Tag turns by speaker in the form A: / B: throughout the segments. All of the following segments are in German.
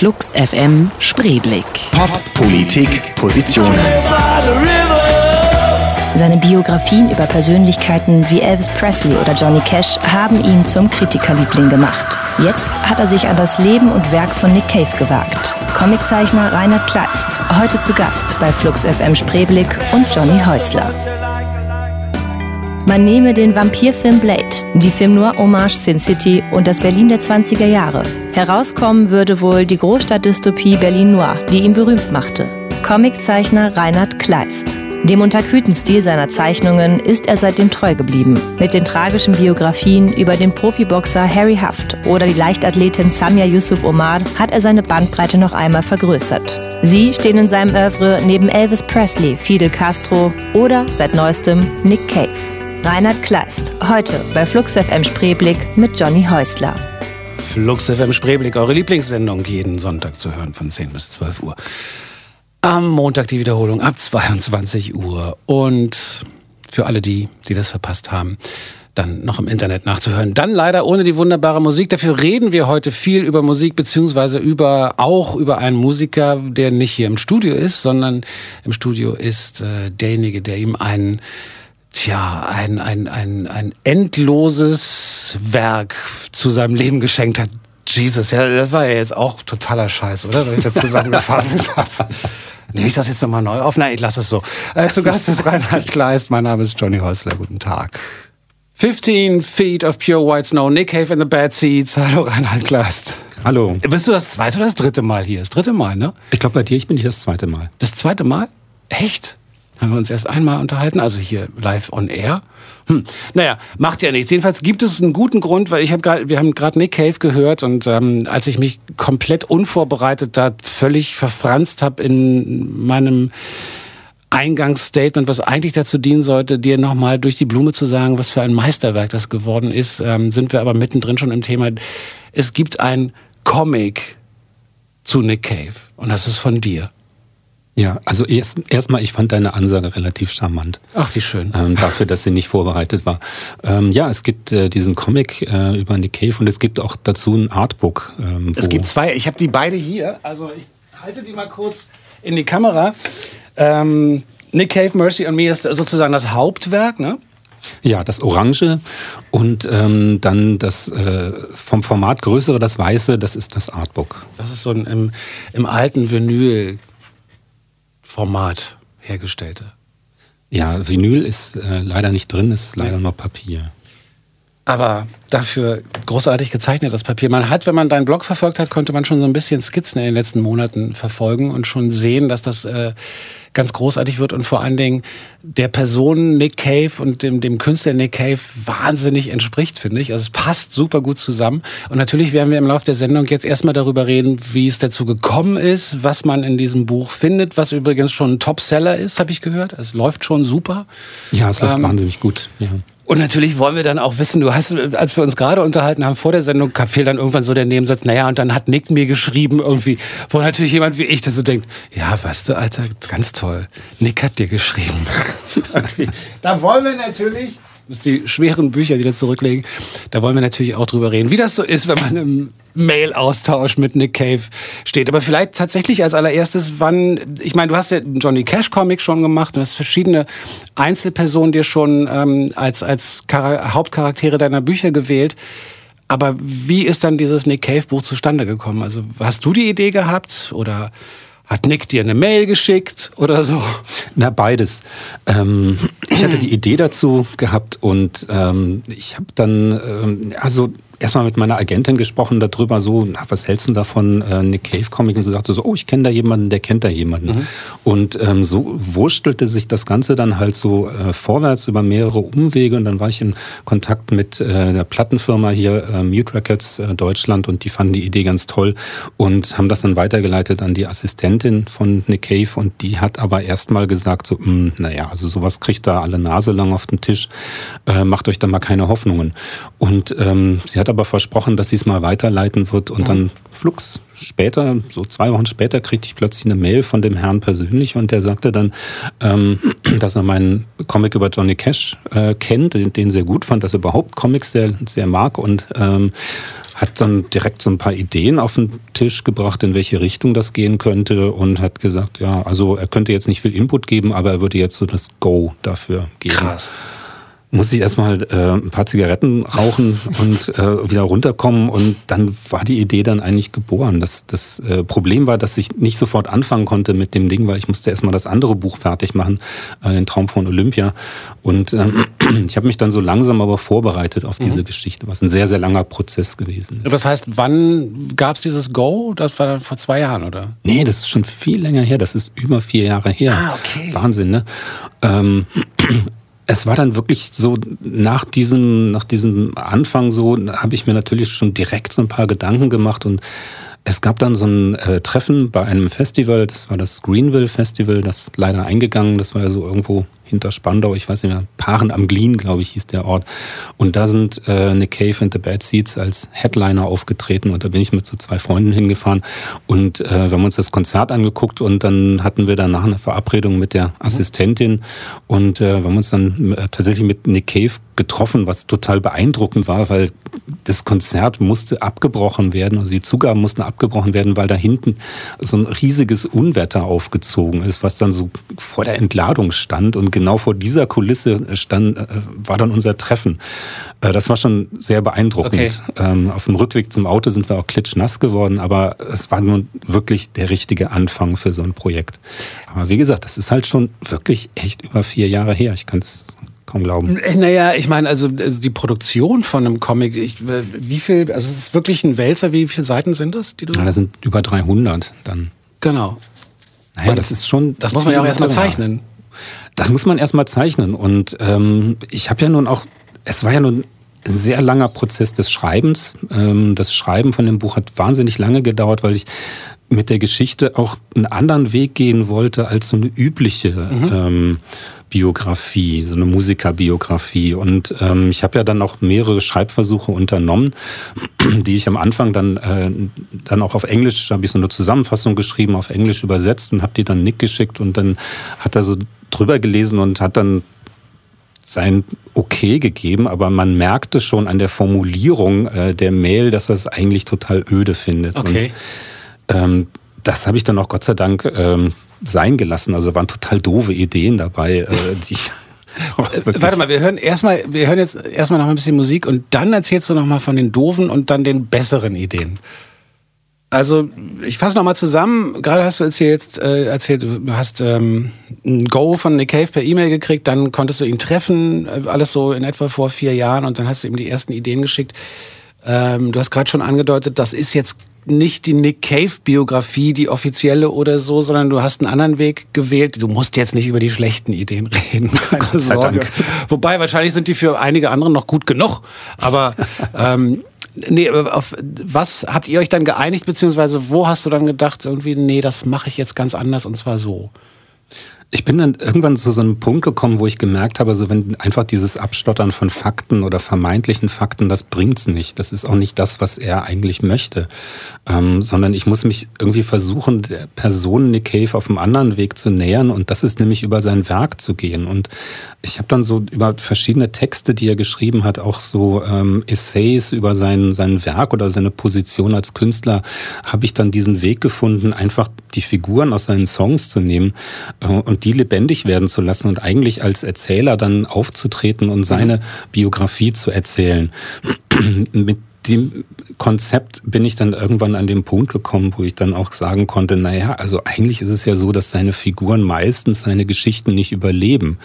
A: Flux FM Spreeblick.
B: Pop, Politik, Positionen.
C: Seine Biografien über Persönlichkeiten wie Elvis Presley oder Johnny Cash haben ihn zum Kritikerliebling gemacht. Jetzt hat er sich an das Leben und Werk von Nick Cave gewagt. Comiczeichner Reinhard Kleist, heute zu Gast bei Flux FM Spreeblick und Johnny Häusler. Man nehme den Vampirfilm Blade, die Film Noir Hommage Sin City und das Berlin der 20er Jahre. Herauskommen würde wohl die Großstadtdystopie Berlin Noir, die ihn berühmt machte. Comiczeichner Reinhard Kleist. Dem unterkühlten Stil seiner Zeichnungen ist er seitdem treu geblieben. Mit den tragischen Biografien über den Profiboxer Harry Haft oder die Leichtathletin Samia Yusuf Omar hat er seine Bandbreite noch einmal vergrößert. Sie stehen in seinem Oeuvre neben Elvis Presley, Fidel Castro oder seit neuestem Nick Cave. Reinhard Kleist, heute bei Flux FM Spreeblick mit Johnny Häusler.
D: Flux FM Spreeblick, eure Lieblingssendung, jeden Sonntag zu hören von 10 bis 12 Uhr. Am Montag die Wiederholung ab 22 Uhr. Und für alle die, die das verpasst haben, dann noch im Internet nachzuhören. Dann leider ohne die wunderbare Musik. Dafür reden wir heute viel über Musik, beziehungsweise über, auch über einen Musiker, der nicht hier im Studio ist, sondern im Studio ist äh, derjenige, der ihm einen tja, ein, ein, ein, ein endloses Werk zu seinem Leben geschenkt hat. Jesus, ja, das war ja jetzt auch totaler Scheiß, oder? Wenn ich das zusammengefasst habe. Nehme ich das jetzt nochmal neu auf? Nein, ich lasse es so. Äh, zu Gast ist Reinhard Kleist. Mein Name ist Johnny Häusler. Guten Tag. 15 Feet of Pure White Snow, Nick Cave in the Bad Seeds. Hallo Reinhard Kleist.
E: Hallo.
D: Bist du das zweite oder das dritte Mal hier? Das dritte Mal, ne?
E: Ich glaube, bei dir ich bin ich das zweite Mal.
D: Das zweite Mal? Echt? Haben wir uns erst einmal unterhalten, also hier live on air. Hm. Naja, macht ja nichts. Jedenfalls gibt es einen guten Grund, weil ich habe gerade, wir haben gerade Nick Cave gehört und ähm, als ich mich komplett unvorbereitet da völlig verfranst habe in meinem Eingangsstatement, was eigentlich dazu dienen sollte, dir nochmal durch die Blume zu sagen, was für ein Meisterwerk das geworden ist, ähm, sind wir aber mittendrin schon im Thema. Es gibt ein Comic zu Nick Cave und das ist von dir.
E: Ja, also erst erstmal, ich fand deine Ansage relativ charmant.
D: Ach, wie schön.
E: Ähm, dafür, dass sie nicht vorbereitet war. Ähm, ja, es gibt äh, diesen Comic äh, über Nick Cave und es gibt auch dazu ein Artbook.
D: Ähm, es gibt zwei. Ich habe die beide hier. Also ich halte die mal kurz in die Kamera. Ähm, Nick Cave, Mercy on Me ist sozusagen das Hauptwerk, ne?
E: Ja, das Orange und ähm, dann das äh, vom Format größere, das Weiße, das ist das Artbook.
D: Das ist so ein im, im alten Vinyl Format hergestellte.
E: Ja, Vinyl ist äh, leider nicht drin, ist leider nur Papier.
D: Aber dafür großartig gezeichnet, das Papier. Man hat, wenn man deinen Blog verfolgt hat, konnte man schon so ein bisschen Skizzen in den letzten Monaten verfolgen und schon sehen, dass das äh, ganz großartig wird und vor allen Dingen der Person Nick Cave und dem, dem Künstler Nick Cave wahnsinnig entspricht, finde ich. Also es passt super gut zusammen. Und natürlich werden wir im Laufe der Sendung jetzt erstmal darüber reden, wie es dazu gekommen ist, was man in diesem Buch findet, was übrigens schon ein Topseller ist, habe ich gehört. Es läuft schon super.
E: Ja, es läuft ähm, wahnsinnig gut. Ja.
D: Und natürlich wollen wir dann auch wissen, du hast, als wir uns gerade unterhalten haben vor der Sendung, fiel dann irgendwann so der Nebensatz, naja, und dann hat Nick mir geschrieben irgendwie, wo natürlich jemand wie ich, der so denkt, ja, weißt du, Alter, ganz toll, Nick hat dir geschrieben. da wollen wir natürlich die schweren Bücher wieder zurücklegen. Da wollen wir natürlich auch drüber reden, wie das so ist, wenn man im Mail-Austausch mit Nick Cave steht. Aber vielleicht tatsächlich als allererstes, wann, ich meine, du hast ja einen Johnny Cash Comic schon gemacht, du hast verschiedene Einzelpersonen dir schon ähm, als, als Hauptcharaktere deiner Bücher gewählt. Aber wie ist dann dieses Nick Cave Buch zustande gekommen? Also hast du die Idee gehabt oder hat Nick dir eine Mail geschickt oder so?
E: Na, beides. Ähm, ich hatte die Idee dazu gehabt und ähm, ich habe dann, ähm, also erstmal mit meiner Agentin gesprochen darüber, so, na, was hältst du davon, äh, Nick Cave Comic? Und sie sagte so, oh, ich kenne da jemanden, der kennt da jemanden. Mhm. Und ähm, so wurstelte sich das Ganze dann halt so äh, vorwärts über mehrere Umwege und dann war ich in Kontakt mit äh, der Plattenfirma hier, äh, Mute Records äh, Deutschland und die fanden die Idee ganz toll und haben das dann weitergeleitet an die Assistentin von Nick Cave und die hat aber erstmal gesagt so, mh, hm, naja, also sowas kriegt da alle Nase lang auf den Tisch, äh, macht euch da mal keine Hoffnungen. Und ähm, sie hat aber versprochen, dass sie es mal weiterleiten wird. Und dann flugs später, so zwei Wochen später, kriegte ich plötzlich eine Mail von dem Herrn persönlich und der sagte dann, ähm, dass er meinen Comic über Johnny Cash äh, kennt, den, den sehr gut fand, dass er überhaupt Comics sehr, sehr mag und ähm, hat dann direkt so ein paar Ideen auf den Tisch gebracht, in welche Richtung das gehen könnte und hat gesagt, ja, also er könnte jetzt nicht viel Input geben, aber er würde jetzt so das Go dafür geben.
D: Krass
E: musste ich erstmal äh, ein paar Zigaretten rauchen und äh, wieder runterkommen und dann war die Idee dann eigentlich geboren. Das, das äh, Problem war, dass ich nicht sofort anfangen konnte mit dem Ding, weil ich musste erstmal das andere Buch fertig machen, äh, den Traum von Olympia. Und ähm, ich habe mich dann so langsam aber vorbereitet auf diese mhm. Geschichte, was ein sehr, sehr langer Prozess gewesen ist.
D: Das heißt, wann gab es dieses Go? Das war dann vor zwei Jahren, oder?
E: Nee, das ist schon viel länger her. Das ist über vier Jahre her.
D: Ah, okay.
E: Wahnsinn, ne? Ähm, es war dann wirklich so, nach diesem, nach diesem Anfang so, habe ich mir natürlich schon direkt so ein paar Gedanken gemacht und es gab dann so ein äh, Treffen bei einem Festival, das war das Greenville Festival, das leider eingegangen, das war ja so irgendwo hinter Spandau, ich weiß nicht mehr, Paaren am Glien, glaube ich, hieß der Ort. Und da sind äh, Nick Cave and the Bad Seeds als Headliner aufgetreten und da bin ich mit so zwei Freunden hingefahren und äh, wir haben uns das Konzert angeguckt und dann hatten wir danach eine Verabredung mit der Assistentin und äh, wir haben uns dann äh, tatsächlich mit Nick Cave getroffen, was total beeindruckend war, weil das Konzert musste abgebrochen werden, also die Zugaben mussten abgebrochen werden, weil da hinten so ein riesiges Unwetter aufgezogen ist, was dann so vor der Entladung stand und genau vor dieser Kulisse stand, äh, war dann unser Treffen. Äh, das war schon sehr beeindruckend. Okay. Ähm, auf dem Rückweg zum Auto sind wir auch klitschnass geworden, aber es war nun wirklich der richtige Anfang für so ein Projekt. Aber wie gesagt, das ist halt schon wirklich echt über vier Jahre her. Ich kann es kaum glauben.
D: Äh, naja, ich meine, also, also die Produktion von einem Comic, ich, wie viel, also es ist wirklich ein Wälzer, wie viele Seiten sind das,
E: die du? Ja, das sind über 300 dann.
D: Genau.
E: Naja, das ist schon.
D: Das muss man ja auch erstmal zeichnen.
E: Das muss man erstmal zeichnen. Und ähm, ich habe ja nun auch, es war ja nun ein sehr langer Prozess des Schreibens. Ähm, das Schreiben von dem Buch hat wahnsinnig lange gedauert, weil ich mit der Geschichte auch einen anderen Weg gehen wollte als so eine übliche mhm. ähm, Biografie, so eine Musikerbiografie. Und ähm, ich habe ja dann auch mehrere Schreibversuche unternommen, die ich am Anfang dann, äh, dann auch auf Englisch, habe ich so eine Zusammenfassung geschrieben, auf Englisch übersetzt und habe die dann Nick geschickt und dann hat er so drüber gelesen und hat dann sein Okay gegeben, aber man merkte schon an der Formulierung äh, der Mail, dass er es eigentlich total öde findet.
D: Okay.
E: Und, ähm, das habe ich dann auch Gott sei Dank ähm, sein gelassen. Also waren total doofe Ideen dabei, äh, die ich
D: äh, Warte mal, wir hören erstmal, wir hören jetzt erstmal noch ein bisschen Musik und dann erzählst du noch mal von den doofen und dann den besseren Ideen. Also ich fasse noch mal zusammen. Gerade hast du erzählt, äh, erzählt du hast ähm, ein Go von Nick Cave per E-Mail gekriegt, dann konntest du ihn treffen, äh, alles so in etwa vor vier Jahren und dann hast du ihm die ersten Ideen geschickt. Ähm, du hast gerade schon angedeutet, das ist jetzt nicht die Nick Cave-Biografie, die offizielle oder so, sondern du hast einen anderen Weg gewählt. Du musst jetzt nicht über die schlechten Ideen reden, keine Sorge. Wobei wahrscheinlich sind die für einige andere noch gut genug. Aber ähm, nee, auf was habt ihr euch dann geeinigt, beziehungsweise wo hast du dann gedacht, irgendwie, nee, das mache ich jetzt ganz anders und zwar so?
E: Ich bin dann irgendwann zu so einem Punkt gekommen, wo ich gemerkt habe, so wenn einfach dieses Abstottern von Fakten oder vermeintlichen Fakten, das bringt's nicht. Das ist auch nicht das, was er eigentlich möchte. Ähm, sondern ich muss mich irgendwie versuchen, der Person Nick Cave auf einem anderen Weg zu nähern und das ist nämlich über sein Werk zu gehen. Und ich habe dann so über verschiedene Texte, die er geschrieben hat, auch so ähm, Essays über sein, sein Werk oder seine Position als Künstler, habe ich dann diesen Weg gefunden, einfach die Figuren aus seinen Songs zu nehmen äh, und die lebendig werden zu lassen und eigentlich als Erzähler dann aufzutreten und seine. Biografie zu erzählen. Mit dem Konzept bin ich dann irgendwann an den Punkt gekommen, wo ich dann auch sagen konnte, naja, also eigentlich ist es ja so, dass seine Figuren meistens seine Geschichten nicht überleben.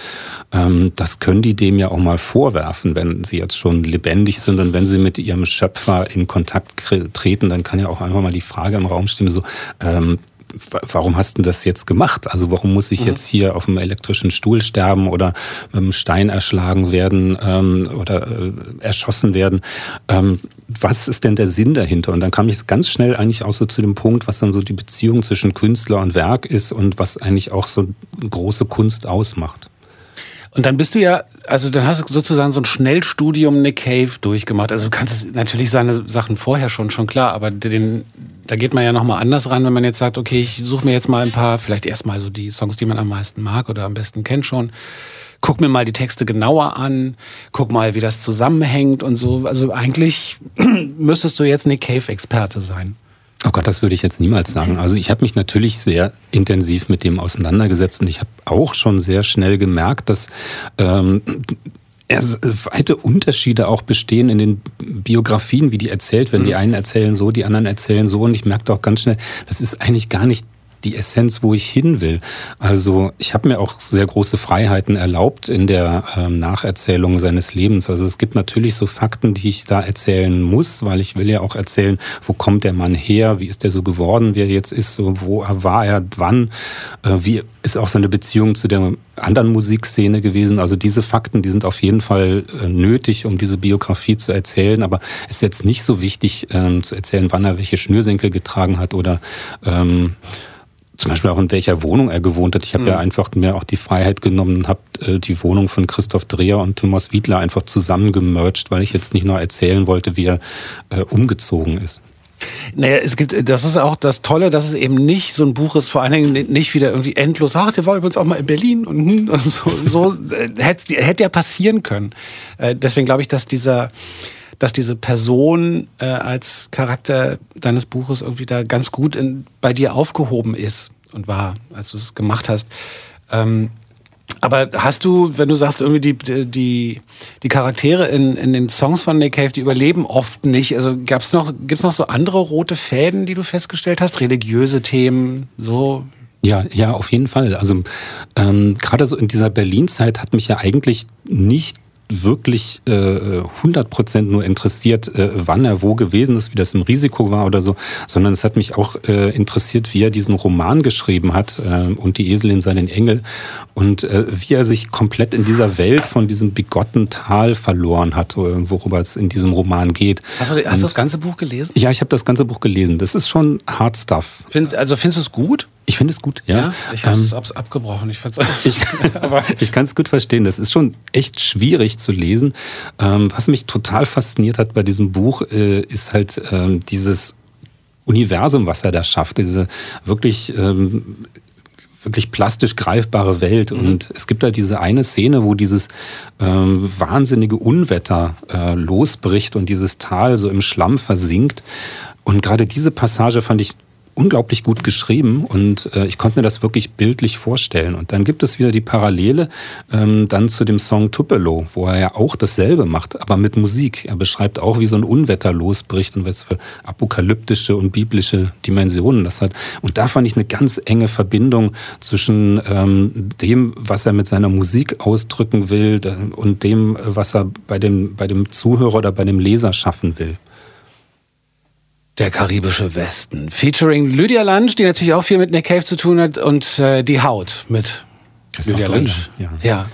E: Ähm, das können die dem ja auch mal vorwerfen, wenn sie jetzt schon lebendig sind und wenn sie mit ihrem Schöpfer in Kontakt treten, dann kann ja auch einfach mal die Frage im Raum stehen, so, ähm, warum hast du das jetzt gemacht? Also warum muss ich mhm. jetzt hier auf dem elektrischen Stuhl sterben oder mit einem Stein erschlagen werden ähm, oder äh, erschossen werden? Ähm, was ist denn der Sinn dahinter? Und dann kam ich ganz schnell eigentlich auch so zu dem Punkt, was dann so die Beziehung zwischen Künstler und Werk ist und was eigentlich auch so große Kunst ausmacht.
D: Und dann bist du ja, also dann hast du sozusagen so ein Schnellstudium Nick Cave durchgemacht. Also du kannst natürlich seine Sachen vorher schon, schon klar, aber den, da geht man ja nochmal anders ran, wenn man jetzt sagt, okay, ich suche mir jetzt mal ein paar, vielleicht erstmal so die Songs, die man am meisten mag oder am besten kennt schon. Guck mir mal die Texte genauer an, guck mal, wie das zusammenhängt und so. Also eigentlich müsstest du jetzt Nick Cave-Experte sein.
E: Oh Gott, das würde ich jetzt niemals sagen. Also ich habe mich natürlich sehr intensiv mit dem auseinandergesetzt und ich habe auch schon sehr schnell gemerkt, dass ähm, es weite Unterschiede auch bestehen in den Biografien, wie die erzählt werden. Die mhm. einen erzählen so, die anderen erzählen so. Und ich merkte auch ganz schnell, das ist eigentlich gar nicht die Essenz, wo ich hin will. Also ich habe mir auch sehr große Freiheiten erlaubt in der ähm, Nacherzählung seines Lebens. Also es gibt natürlich so Fakten, die ich da erzählen muss, weil ich will ja auch erzählen, wo kommt der Mann her, wie ist er so geworden, wie er jetzt ist, so wo war er, wann, äh, wie ist auch seine Beziehung zu der anderen Musikszene gewesen. Also diese Fakten, die sind auf jeden Fall äh, nötig, um diese Biografie zu erzählen. Aber es ist jetzt nicht so wichtig ähm, zu erzählen, wann er welche Schnürsenkel getragen hat oder ähm, zum Beispiel auch in welcher Wohnung er gewohnt hat. Ich habe mhm. ja einfach mir auch die Freiheit genommen und habe äh, die Wohnung von Christoph Dreher und Thomas Wiedler einfach zusammengemercht, weil ich jetzt nicht nur erzählen wollte, wie er äh, umgezogen ist.
D: Naja, es gibt, das ist auch das Tolle, dass es eben nicht so ein Buch ist, vor allen Dingen nicht wieder irgendwie endlos, ach, der war übrigens auch mal in Berlin und, hm, und so, so äh, hätte, hätte ja passieren können. Äh, deswegen glaube ich, dass dieser, dass diese Person äh, als Charakter deines Buches irgendwie da ganz gut in, bei dir aufgehoben ist und war, als du es gemacht hast. Ähm, aber hast du, wenn du sagst, irgendwie die, die, die Charaktere in, in den Songs von Nick Cave, die überleben oft nicht. Also gab's noch, gibt's noch so andere rote Fäden, die du festgestellt hast? Religiöse Themen, so?
E: Ja, ja, auf jeden Fall. Also ähm, gerade so in dieser Berlin-Zeit hat mich ja eigentlich nicht wirklich äh, 100% nur interessiert, äh, wann er wo gewesen ist, wie das im Risiko war oder so, sondern es hat mich auch äh, interessiert, wie er diesen Roman geschrieben hat äh, und die Esel in seinen Engel und äh, wie er sich komplett in dieser Welt von diesem bigotten Tal verloren hat, äh, worüber es in diesem Roman geht.
D: Hast du, hast du das ganze Buch gelesen?
E: Ja, ich habe das ganze Buch gelesen. Das ist schon Hard Stuff.
D: Find, also findest du es gut?
E: Ich finde es gut, ja. ja
D: ich habe es ähm, abgebrochen. Ich,
E: ich, ich kann es gut verstehen. Das ist schon echt schwierig zu lesen. Ähm, was mich total fasziniert hat bei diesem Buch, äh, ist halt ähm, dieses Universum, was er da schafft. Diese wirklich ähm, wirklich plastisch greifbare Welt. Mhm. Und es gibt da diese eine Szene, wo dieses ähm, wahnsinnige Unwetter äh, losbricht und dieses Tal so im Schlamm versinkt. Und gerade diese Passage fand ich unglaublich gut geschrieben und äh, ich konnte mir das wirklich bildlich vorstellen. Und dann gibt es wieder die Parallele ähm, dann zu dem Song Tupelo, wo er ja auch dasselbe macht, aber mit Musik. Er beschreibt auch, wie so ein Unwetter losbricht und was für apokalyptische und biblische Dimensionen das hat. Und da fand ich eine ganz enge Verbindung zwischen ähm, dem, was er mit seiner Musik ausdrücken will und dem, was er bei dem, bei dem Zuhörer oder bei dem Leser schaffen will.
D: Der karibische Westen. Featuring Lydia Lunch, die natürlich auch viel mit Nick Cave zu tun hat, und äh, die Haut mit
E: Christoph Lydia Lunch.
D: Ja. ja.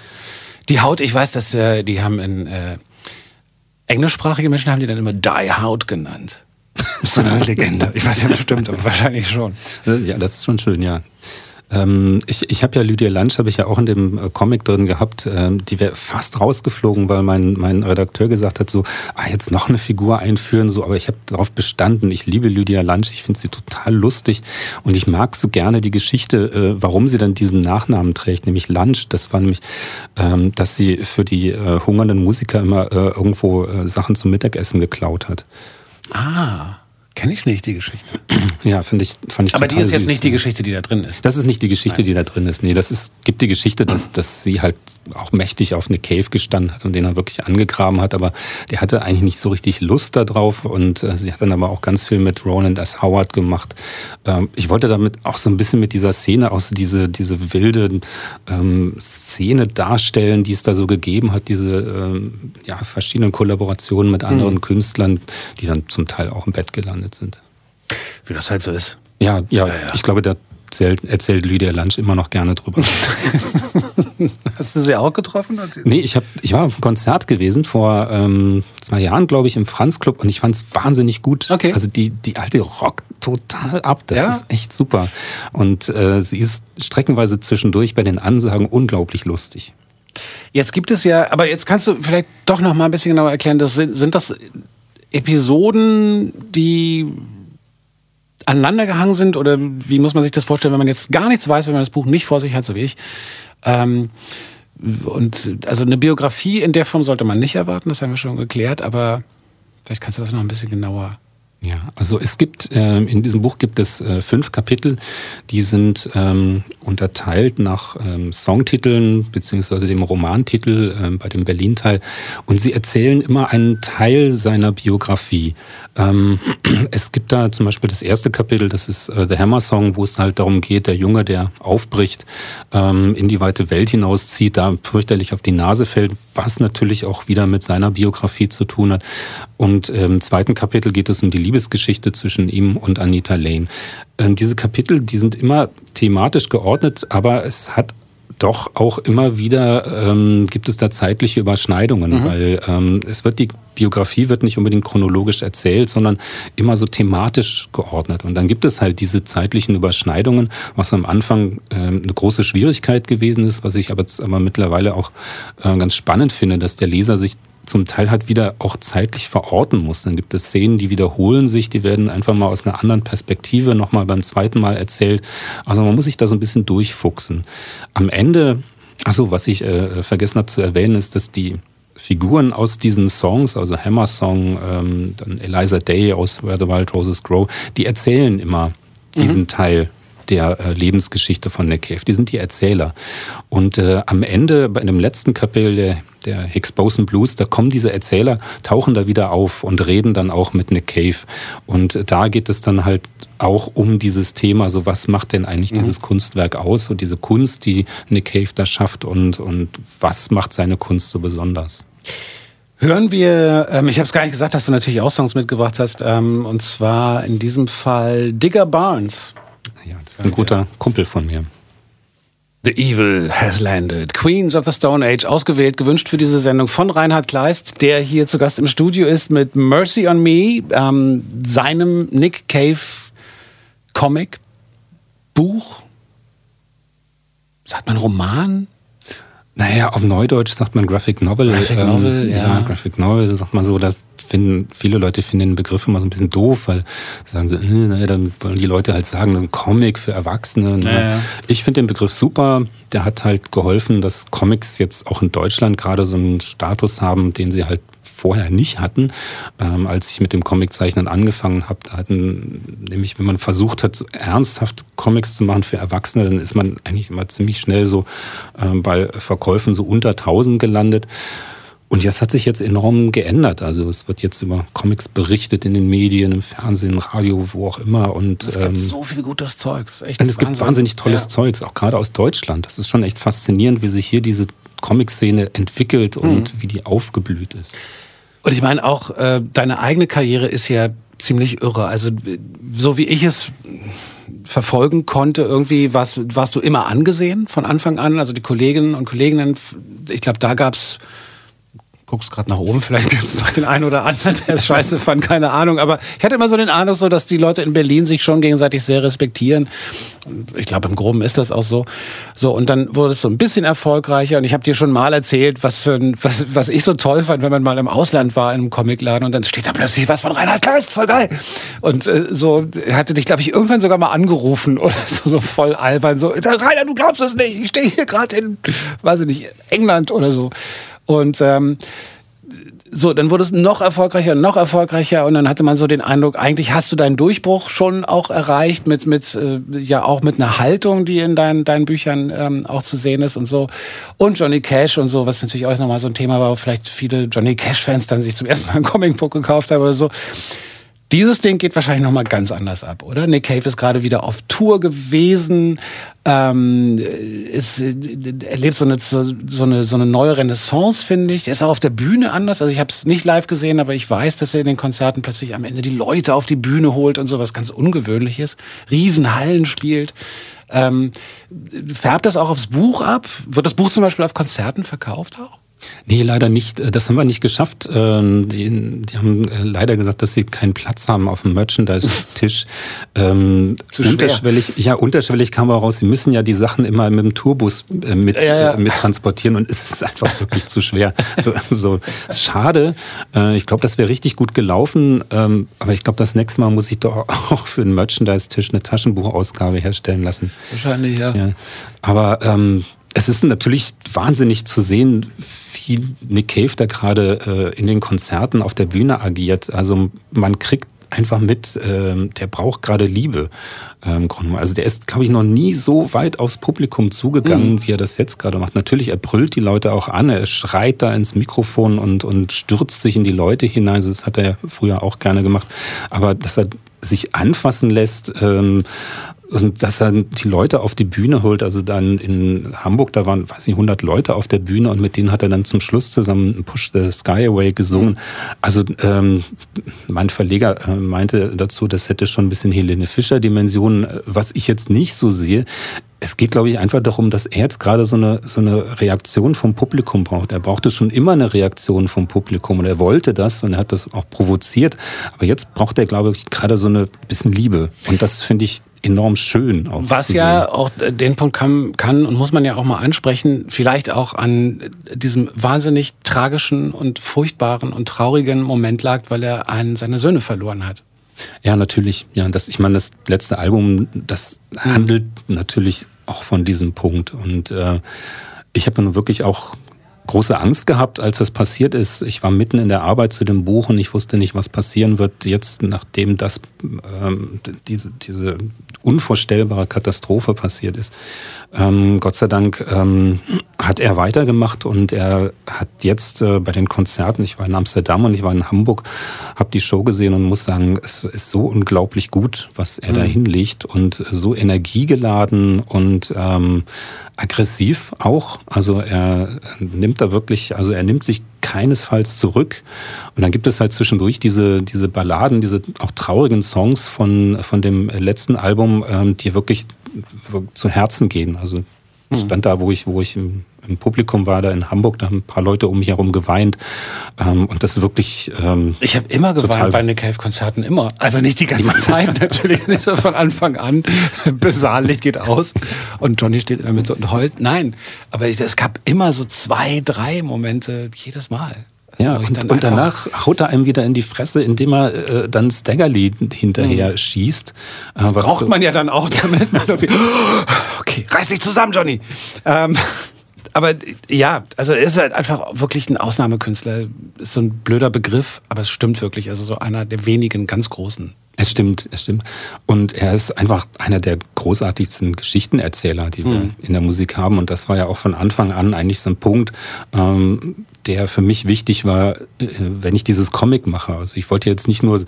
D: Die Haut, ich weiß, dass äh, die haben in äh, englischsprachige Menschen haben die dann immer Die Haut genannt. Das ist so eine Legende. Ich weiß ja bestimmt, aber wahrscheinlich schon.
E: Ja, das ist schon schön, ja. Ähm, ich ich habe ja Lydia Lunch, habe ich ja auch in dem äh, Comic drin gehabt, ähm, die wäre fast rausgeflogen, weil mein, mein Redakteur gesagt hat, so, ah, jetzt noch eine Figur einführen, so, aber ich habe darauf bestanden. Ich liebe Lydia Lunch, ich finde sie total lustig und ich mag so gerne die Geschichte, äh, warum sie dann diesen Nachnamen trägt, nämlich Lunch. Das war nämlich, ähm, dass sie für die äh, hungernden Musiker immer äh, irgendwo äh, Sachen zum Mittagessen geklaut hat.
D: Ah. Kenne ich nicht, die Geschichte.
E: Ja, finde ich, fand ich
D: Aber die ist jetzt süß. nicht die Geschichte, die da drin ist.
E: Das ist nicht die Geschichte, Nein. die da drin ist. Nee, das ist, gibt die Geschichte, dass, dass sie halt auch mächtig auf eine Cave gestanden hat und den er wirklich angegraben hat, aber der hatte eigentlich nicht so richtig Lust darauf und äh, sie hat dann aber auch ganz viel mit Roland S. Howard gemacht. Ähm, ich wollte damit auch so ein bisschen mit dieser Szene aus diese, diese wilde ähm, Szene darstellen, die es da so gegeben hat, diese ähm, ja, verschiedenen Kollaborationen mit anderen mhm. Künstlern, die dann zum Teil auch im Bett gelandet sind.
D: Wie das halt so ist.
E: Ja, ja, ja, ja. ich glaube, der erzählt, erzählt Lydia Lunch immer noch gerne drüber.
D: Hast du sie auch getroffen?
E: Nee, ich, hab, ich war auf einem Konzert gewesen vor ähm, zwei Jahren, glaube ich, im Franz Club und ich fand es wahnsinnig gut.
D: Okay.
E: Also die, die alte rockt total ab. Das ja? ist echt super. Und äh, sie ist streckenweise zwischendurch bei den Ansagen unglaublich lustig.
D: Jetzt gibt es ja, aber jetzt kannst du vielleicht doch noch mal ein bisschen genauer erklären, das sind, sind das Episoden, die aneinander gehangen sind oder wie muss man sich das vorstellen, wenn man jetzt gar nichts weiß, wenn man das Buch nicht vor sich hat, so wie ich? Ähm, und also eine Biografie in der Form sollte man nicht erwarten, das haben wir schon geklärt, aber vielleicht kannst du das noch ein bisschen genauer
E: ja, also es gibt, äh, in diesem Buch gibt es äh, fünf Kapitel, die sind ähm, unterteilt nach ähm, Songtiteln beziehungsweise dem Romantitel bei dem Berlin-Teil und sie erzählen immer einen Teil seiner Biografie. Ähm, es gibt da zum Beispiel das erste Kapitel, das ist äh, The Hammer Song, wo es halt darum geht, der Junge, der aufbricht, ähm, in die weite Welt hinauszieht, da fürchterlich auf die Nase fällt, was natürlich auch wieder mit seiner Biografie zu tun hat. Und im zweiten Kapitel geht es um die Liebesgeschichte zwischen ihm und Anita Lane. Ähm, diese Kapitel, die sind immer thematisch geordnet, aber es hat doch auch immer wieder ähm, gibt es da zeitliche Überschneidungen, mhm. weil ähm, es wird die Biografie wird nicht unbedingt chronologisch erzählt, sondern immer so thematisch geordnet. Und dann gibt es halt diese zeitlichen Überschneidungen, was am Anfang ähm, eine große Schwierigkeit gewesen ist, was ich aber, aber mittlerweile auch äh, ganz spannend finde, dass der Leser sich zum Teil halt wieder auch zeitlich verorten muss. Dann gibt es Szenen, die wiederholen sich, die werden einfach mal aus einer anderen Perspektive nochmal beim zweiten Mal erzählt. Also man muss sich da so ein bisschen durchfuchsen. Am Ende, achso, was ich äh, vergessen habe zu erwähnen, ist, dass die Figuren aus diesen Songs, also Hammer Song, ähm, dann Eliza Day aus Where the Wild Roses Grow, die erzählen immer diesen mhm. Teil der äh, Lebensgeschichte von Nick Cave. Die sind die Erzähler. Und äh, am Ende, bei einem letzten Kapitel der, der Higgs Boson Blues, da kommen diese Erzähler, tauchen da wieder auf und reden dann auch mit Nick Cave. Und äh, da geht es dann halt auch um dieses Thema, so was macht denn eigentlich mhm. dieses Kunstwerk aus und diese Kunst, die Nick Cave da schafft und, und was macht seine Kunst so besonders?
D: Hören wir, ähm, ich habe es gar nicht gesagt, dass du natürlich auch Songs mitgebracht hast, ähm, und zwar in diesem Fall Digger Barnes.
E: Ja, das ist ein guter Kumpel von mir.
D: The Evil has landed. Queens of the Stone Age, ausgewählt, gewünscht für diese Sendung von Reinhard Kleist, der hier zu Gast im Studio ist mit Mercy on Me, ähm, seinem Nick Cave Comic Buch. Sagt man Roman?
E: Naja, auf Neudeutsch sagt man Graphic Novel.
D: Graphic Novel, ähm, ja. ja.
E: Graphic Novel, sagt man so. Da finden, viele Leute finden den Begriff immer so ein bisschen doof, weil sagen so, äh, naja, dann wollen die Leute halt sagen, ein Comic für Erwachsene. Ne? Ja, ja. Ich finde den Begriff super. Der hat halt geholfen, dass Comics jetzt auch in Deutschland gerade so einen Status haben, den sie halt vorher nicht hatten. Ähm, als ich mit dem Comiczeichnen angefangen habe, da hatten nämlich, wenn man versucht hat, so ernsthaft Comics zu machen für Erwachsene, dann ist man eigentlich immer ziemlich schnell so ähm, bei Verkäufen so unter 1000 gelandet. Und das hat sich jetzt enorm geändert. Also es wird jetzt über Comics berichtet in den Medien, im Fernsehen, im Radio, wo auch immer. Und
D: es gibt ähm, so viel gutes Zeugs.
E: Echt und es Wahnsinn. gibt wahnsinnig tolles ja. Zeugs, auch gerade aus Deutschland. Das ist schon echt faszinierend, wie sich hier diese Comic-Szene entwickelt und mhm. wie die aufgeblüht ist.
D: Und ich meine auch, äh, deine eigene Karriere ist ja ziemlich irre. Also so wie ich es verfolgen konnte, irgendwie warst, warst du immer angesehen von Anfang an. Also die Kolleginnen und Kollegen, ich glaube, da gab's guckst gerade nach oben, vielleicht gibt es noch den einen oder anderen, der es scheiße fand, keine Ahnung. Aber ich hatte immer so den Eindruck, so, dass die Leute in Berlin sich schon gegenseitig sehr respektieren. Ich glaube, im Groben ist das auch so. So, und dann wurde es so ein bisschen erfolgreicher. Und ich habe dir schon mal erzählt, was, für ein, was, was ich so toll fand, wenn man mal im Ausland war, in einem Comicladen und dann steht da plötzlich was von Reinhard Kleist, voll geil. Und äh, so hatte dich, glaube ich, irgendwann sogar mal angerufen oder so, so voll albern. So, Reinhard, du glaubst es nicht, ich stehe hier gerade in, weiß ich nicht, England oder so. Und ähm, so, dann wurde es noch erfolgreicher, noch erfolgreicher und dann hatte man so den Eindruck, eigentlich hast du deinen Durchbruch schon auch erreicht mit mit äh, ja auch mit einer Haltung, die in deinen deinen Büchern ähm, auch zu sehen ist und so und Johnny Cash und so, was natürlich auch nochmal so ein Thema war, wo vielleicht viele Johnny Cash Fans dann sich zum ersten Mal ein Comicbook gekauft haben oder so. Dieses Ding geht wahrscheinlich nochmal ganz anders ab, oder? Nick Cave ist gerade wieder auf Tour gewesen, ähm, ist, erlebt so eine, so, eine, so eine neue Renaissance, finde ich. Ist auch auf der Bühne anders. Also ich habe es nicht live gesehen, aber ich weiß, dass er in den Konzerten plötzlich am Ende die Leute auf die Bühne holt und so was ganz Ungewöhnliches. Riesenhallen spielt. Ähm, färbt das auch aufs Buch ab? Wird das Buch zum Beispiel auf Konzerten verkauft auch?
E: Nee, leider nicht. Das haben wir nicht geschafft. Ähm, die, die haben äh, leider gesagt, dass sie keinen Platz haben auf dem Merchandise-Tisch. Ähm, unterschwellig, ja, unterschwellig kam auch raus, sie müssen ja die Sachen immer mit dem Tourbus äh, mit, ja, ja. Äh, mit transportieren und es ist einfach wirklich zu schwer. So, schade. Ich glaube, das wäre richtig gut gelaufen. Ähm, aber ich glaube, das nächste Mal muss ich doch auch für den Merchandise-Tisch eine Taschenbuchausgabe herstellen lassen.
D: Wahrscheinlich, ja. ja.
E: Aber ähm, es ist natürlich wahnsinnig zu sehen, wie Nick Cave da gerade äh, in den Konzerten auf der Bühne agiert. Also man kriegt einfach mit, ähm, der braucht gerade Liebe. Ähm, also der ist, glaube ich, noch nie so weit aufs Publikum zugegangen, mhm. wie er das jetzt gerade macht. Natürlich, er brüllt die Leute auch an, er schreit da ins Mikrofon und, und stürzt sich in die Leute hinein. Also das hat er früher auch gerne gemacht. Aber dass er sich anfassen lässt, ähm, und dass er die Leute auf die Bühne holt, also dann in Hamburg, da waren, weiß nicht, 100 Leute auf der Bühne und mit denen hat er dann zum Schluss zusammen Push the Sky Away gesungen. Also ähm, mein Verleger äh, meinte dazu, das hätte schon ein bisschen Helene Fischer Dimensionen, was ich jetzt nicht so sehe. Es geht, glaube ich, einfach darum, dass er jetzt gerade so eine, so eine Reaktion vom Publikum braucht. Er brauchte schon immer eine Reaktion vom Publikum und er wollte das und er hat das auch provoziert. Aber jetzt braucht er, glaube ich, gerade so eine bisschen Liebe. Und das finde ich enorm schön.
D: Auch Was ja auch den Punkt kann, kann und muss man ja auch mal ansprechen, vielleicht auch an diesem wahnsinnig tragischen und furchtbaren und traurigen Moment lag, weil er einen seiner Söhne verloren hat.
E: Ja, natürlich. Ja, das, ich meine, das letzte Album, das handelt natürlich auch von diesem Punkt. Und äh, ich habe nun wirklich auch große Angst gehabt, als das passiert ist. Ich war mitten in der Arbeit zu dem Buch und ich wusste nicht, was passieren wird jetzt, nachdem das ähm, diese, diese unvorstellbare Katastrophe passiert ist. Ähm, Gott sei Dank ähm, hat er weitergemacht und er hat jetzt äh, bei den Konzerten, ich war in Amsterdam und ich war in Hamburg, habe die Show gesehen und muss sagen, es ist so unglaublich gut, was er mhm. da hinlegt und so energiegeladen und ähm, aggressiv auch. Also er nimmt da wirklich, also er nimmt sich keinesfalls zurück. Und dann gibt es halt zwischendurch diese, diese Balladen, diese auch traurigen Songs von, von dem letzten Album, ähm, die wirklich zu Herzen gehen. Also hm. stand da, wo ich, wo ich im, im, Publikum war, da in Hamburg, da haben ein paar Leute um mich herum geweint. Ähm, und das ist wirklich. Ähm,
D: ich habe immer geweint bei Nick Cave-Konzerten, immer. Also nicht die ganze Zeit, natürlich nicht so von Anfang an. Besaallicht geht aus und Johnny steht in der Mitte und heult. Nein, aber es gab immer so zwei, drei Momente jedes Mal.
E: Ja, und, und danach haut er einem wieder in die Fresse, indem er äh, dann Staggerly hinterher mhm. schießt.
D: Äh, das braucht so man ja dann auch, damit man irgendwie, okay, reiß dich zusammen, Johnny. Ähm, aber ja, also er ist halt einfach wirklich ein Ausnahmekünstler. Ist so ein blöder Begriff, aber es stimmt wirklich. Also so einer der wenigen ganz großen.
E: Es stimmt, es stimmt. Und er ist einfach einer der großartigsten Geschichtenerzähler, die wir mhm. in der Musik haben. Und das war ja auch von Anfang an eigentlich so ein Punkt, ähm, der für mich wichtig war, äh, wenn ich dieses Comic mache. Also ich wollte jetzt nicht nur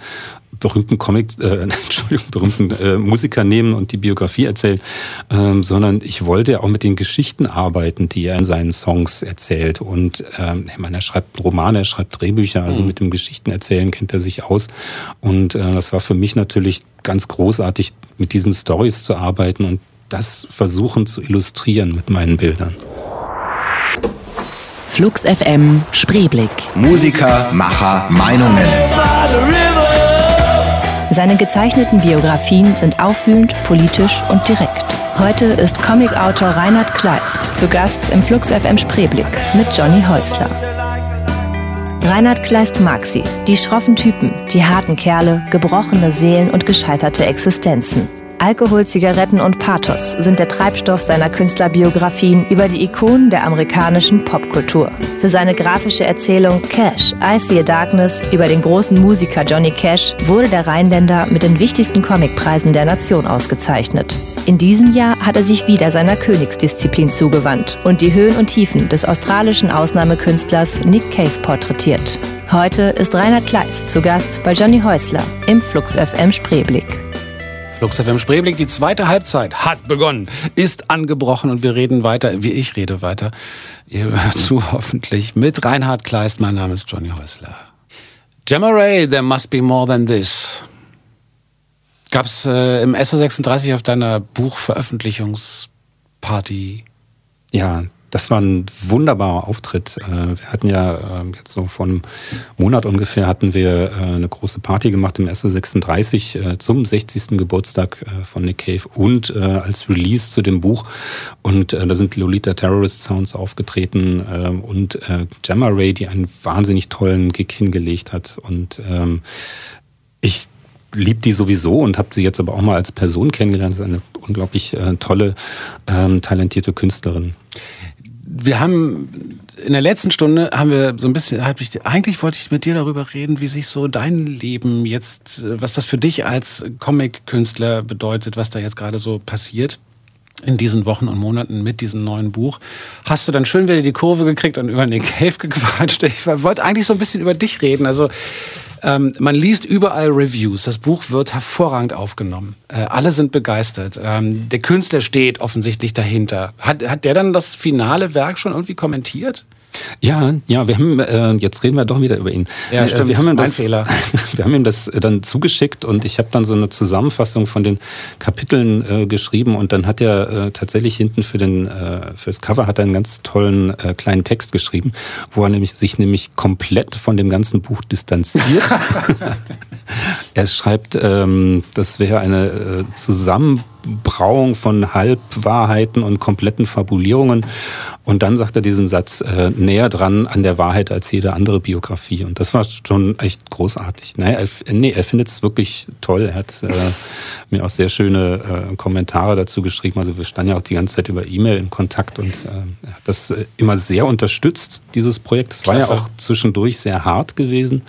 E: berühmten Comic, äh, Entschuldigung, berühmten äh, Musiker nehmen und die Biografie erzählen, ähm, sondern ich wollte auch mit den Geschichten arbeiten, die er in seinen Songs erzählt. Und ähm, ich meine, er schreibt Romane, er schreibt Drehbücher, also mhm. mit dem Geschichten erzählen kennt er sich aus. Und äh, das war für mich natürlich ganz großartig, mit diesen Stories zu arbeiten und das versuchen zu illustrieren mit meinen Bildern.
A: Flux FM Spreeblick.
B: Musiker, Macher, Meinungen.
C: Seine gezeichneten Biografien sind aufwühlend, politisch und direkt. Heute ist Comicautor Reinhard Kleist zu Gast im Flux FM Spreeblick mit Johnny Häusler. Reinhard Kleist mag sie, die schroffen Typen, die harten Kerle, gebrochene Seelen und gescheiterte Existenzen. Alkohol, Zigaretten und Pathos sind der Treibstoff seiner Künstlerbiografien über die Ikonen der amerikanischen Popkultur. Für seine grafische Erzählung Cash, I See a Darkness über den großen Musiker Johnny Cash wurde der Rheinländer mit den wichtigsten Comicpreisen der Nation ausgezeichnet. In diesem Jahr hat er sich wieder seiner Königsdisziplin zugewandt und die Höhen und Tiefen des australischen Ausnahmekünstlers Nick Cave porträtiert. Heute ist Reinhard Kleist zu Gast bei Johnny Häusler im Flux FM Spreeblick.
D: Flux FM Spreeblick, die zweite Halbzeit hat begonnen, ist angebrochen und wir reden weiter, wie ich rede weiter. Ihr hört zu hoffentlich mit Reinhard Kleist. Mein Name ist Johnny Häusler. Gemma Ray, There Must Be More Than This. Gab's äh, im SO36 auf deiner Buchveröffentlichungsparty?
E: Ja, das war ein wunderbarer Auftritt. Äh, wir hatten ja äh, jetzt so vor einem Monat ungefähr hatten wir äh, eine große Party gemacht im SO36 zum 60. Geburtstag von Nick Cave und als Release zu dem Buch. Und da sind Lolita Terrorist Sounds aufgetreten und Gemma Ray, die einen wahnsinnig tollen Gig hingelegt hat. Und ähm, ich liebe die sowieso und habe sie jetzt aber auch mal als Person kennengelernt. Das ist eine unglaublich tolle, ähm, talentierte Künstlerin
D: wir haben in der letzten Stunde haben wir so ein bisschen, eigentlich wollte ich mit dir darüber reden, wie sich so dein Leben jetzt, was das für dich als Comic-Künstler bedeutet, was da jetzt gerade so passiert in diesen Wochen und Monaten mit diesem neuen Buch. Hast du dann schön wieder die Kurve gekriegt und über Nick Cave gequatscht? Ich wollte eigentlich so ein bisschen über dich reden. Also ähm, man liest überall Reviews. Das Buch wird hervorragend aufgenommen. Äh, alle sind begeistert. Ähm, der Künstler steht offensichtlich dahinter. Hat, hat der dann das finale Werk schon irgendwie kommentiert?
E: Ja, ja, wir haben, äh, jetzt reden wir doch wieder über ihn.
D: Ja, äh, stimmt,
E: wir haben ihm das,
D: Fehler.
E: Wir haben ihm das dann zugeschickt und ich habe dann so eine Zusammenfassung von den Kapiteln äh, geschrieben und dann hat er äh, tatsächlich hinten für den äh, fürs Cover hat er einen ganz tollen äh, kleinen Text geschrieben, wo er nämlich sich nämlich komplett von dem ganzen Buch distanziert. er schreibt, ähm, das wäre eine äh, Zusammenarbeit Brauung von Halbwahrheiten und kompletten Fabulierungen. Und dann sagt er diesen Satz, äh, näher dran an der Wahrheit als jede andere Biografie. Und das war schon echt großartig. Naja, er, nee, er findet es wirklich toll. Er hat äh, mir auch sehr schöne äh, Kommentare dazu geschrieben. Also wir standen ja auch die ganze Zeit über E-Mail in Kontakt und äh, er hat das äh, immer sehr unterstützt, dieses Projekt. Es war ja auch zwischendurch sehr hart gewesen.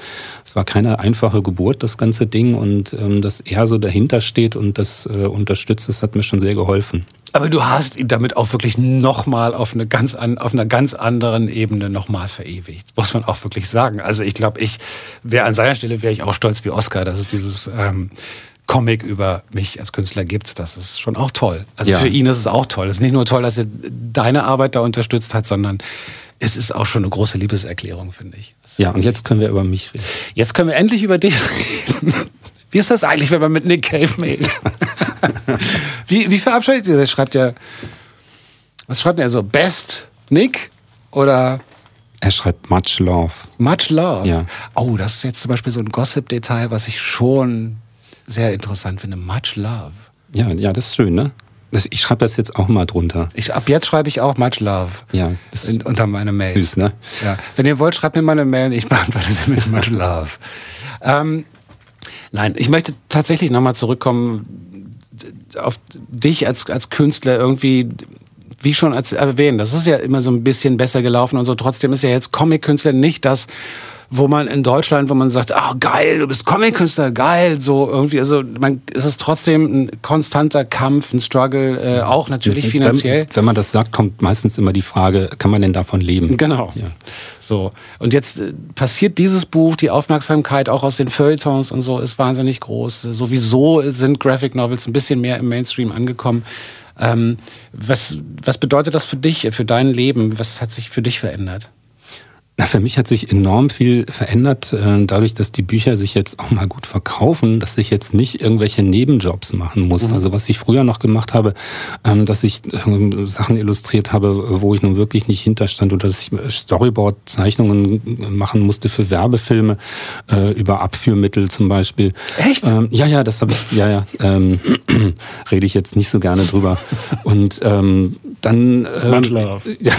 E: Es war keine einfache Geburt, das ganze Ding. Und ähm, dass er so dahinter steht und das äh, unterstützt, das hat mir schon sehr geholfen.
D: Aber du hast ihn damit auch wirklich nochmal auf, eine ganz an, auf einer ganz anderen Ebene nochmal verewigt. Muss man auch wirklich sagen. Also ich glaube, ich wäre an seiner Stelle wäre ich auch stolz wie Oscar, dass es dieses ähm, Comic über mich als Künstler gibt. Das ist schon auch toll. Also ja. für ihn ist es auch toll. Es ist nicht nur toll, dass er deine Arbeit da unterstützt hat, sondern es ist auch schon eine große Liebeserklärung, finde ich.
E: Ja, und jetzt können wir über mich reden.
D: Jetzt können wir endlich über dich reden. Wie ist das eigentlich, wenn man mit Nick Cave mailt? wie, wie verabschiedet ihr das? Schreibt er, was schreibt er so? Best Nick oder?
E: Er schreibt Much Love.
D: Much Love?
E: Ja.
D: Oh, das ist jetzt zum Beispiel so ein Gossip-Detail, was ich schon sehr interessant finde. Much Love.
E: Ja, ja, das ist schön, ne? Das, ich schreibe das jetzt auch mal drunter.
D: Ich, ab jetzt schreibe ich auch Much Love.
E: Ja.
D: Das in, unter meine Mail.
E: Süß, ne?
D: Ja. Wenn ihr wollt, schreibt mir meine Mail ich beantworte sie mit Much Love. ähm, nein, ich möchte tatsächlich nochmal zurückkommen auf dich als, als Künstler irgendwie wie schon erwähnt, das ist ja immer so ein bisschen besser gelaufen und so. Trotzdem ist ja jetzt Comic-Künstler nicht das, wo man in Deutschland, wo man sagt, ah oh, geil, du bist Comic-Künstler, geil, so irgendwie, also man, es ist trotzdem ein konstanter Kampf, ein Struggle, äh, auch natürlich finanziell.
E: Wenn, wenn, man das sagt, kommt meistens immer die Frage, kann man denn davon leben?
D: Genau. Ja. So und jetzt äh, passiert dieses Buch, die Aufmerksamkeit auch aus den Feuilletons und so ist wahnsinnig groß. Sowieso sind Graphic Novels ein bisschen mehr im Mainstream angekommen. Ähm, was, was bedeutet das für dich, für dein Leben? Was hat sich für dich verändert?
E: Na, für mich hat sich enorm viel verändert, äh, dadurch, dass die Bücher sich jetzt auch mal gut verkaufen, dass ich jetzt nicht irgendwelche Nebenjobs machen muss. Mhm. Also was ich früher noch gemacht habe, ähm, dass ich ähm, Sachen illustriert habe, wo ich nun wirklich nicht hinterstand oder dass ich Storyboard-Zeichnungen machen musste für Werbefilme äh, über Abführmittel zum Beispiel.
D: Echt?
E: Ähm, ja, ja, das habe ich, ja, ja, ähm, rede ich jetzt nicht so gerne drüber. Und ähm, dann...
D: Ähm, Much love. Ja.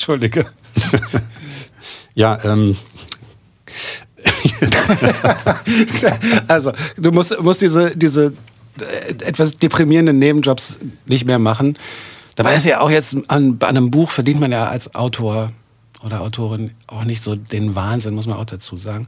D: Entschuldige.
E: ja, ähm.
D: also, du musst, musst diese, diese äh, etwas deprimierenden Nebenjobs nicht mehr machen. Dabei ist ja auch jetzt an, an einem Buch verdient man ja als Autor oder Autorin auch nicht so den Wahnsinn, muss man auch dazu sagen.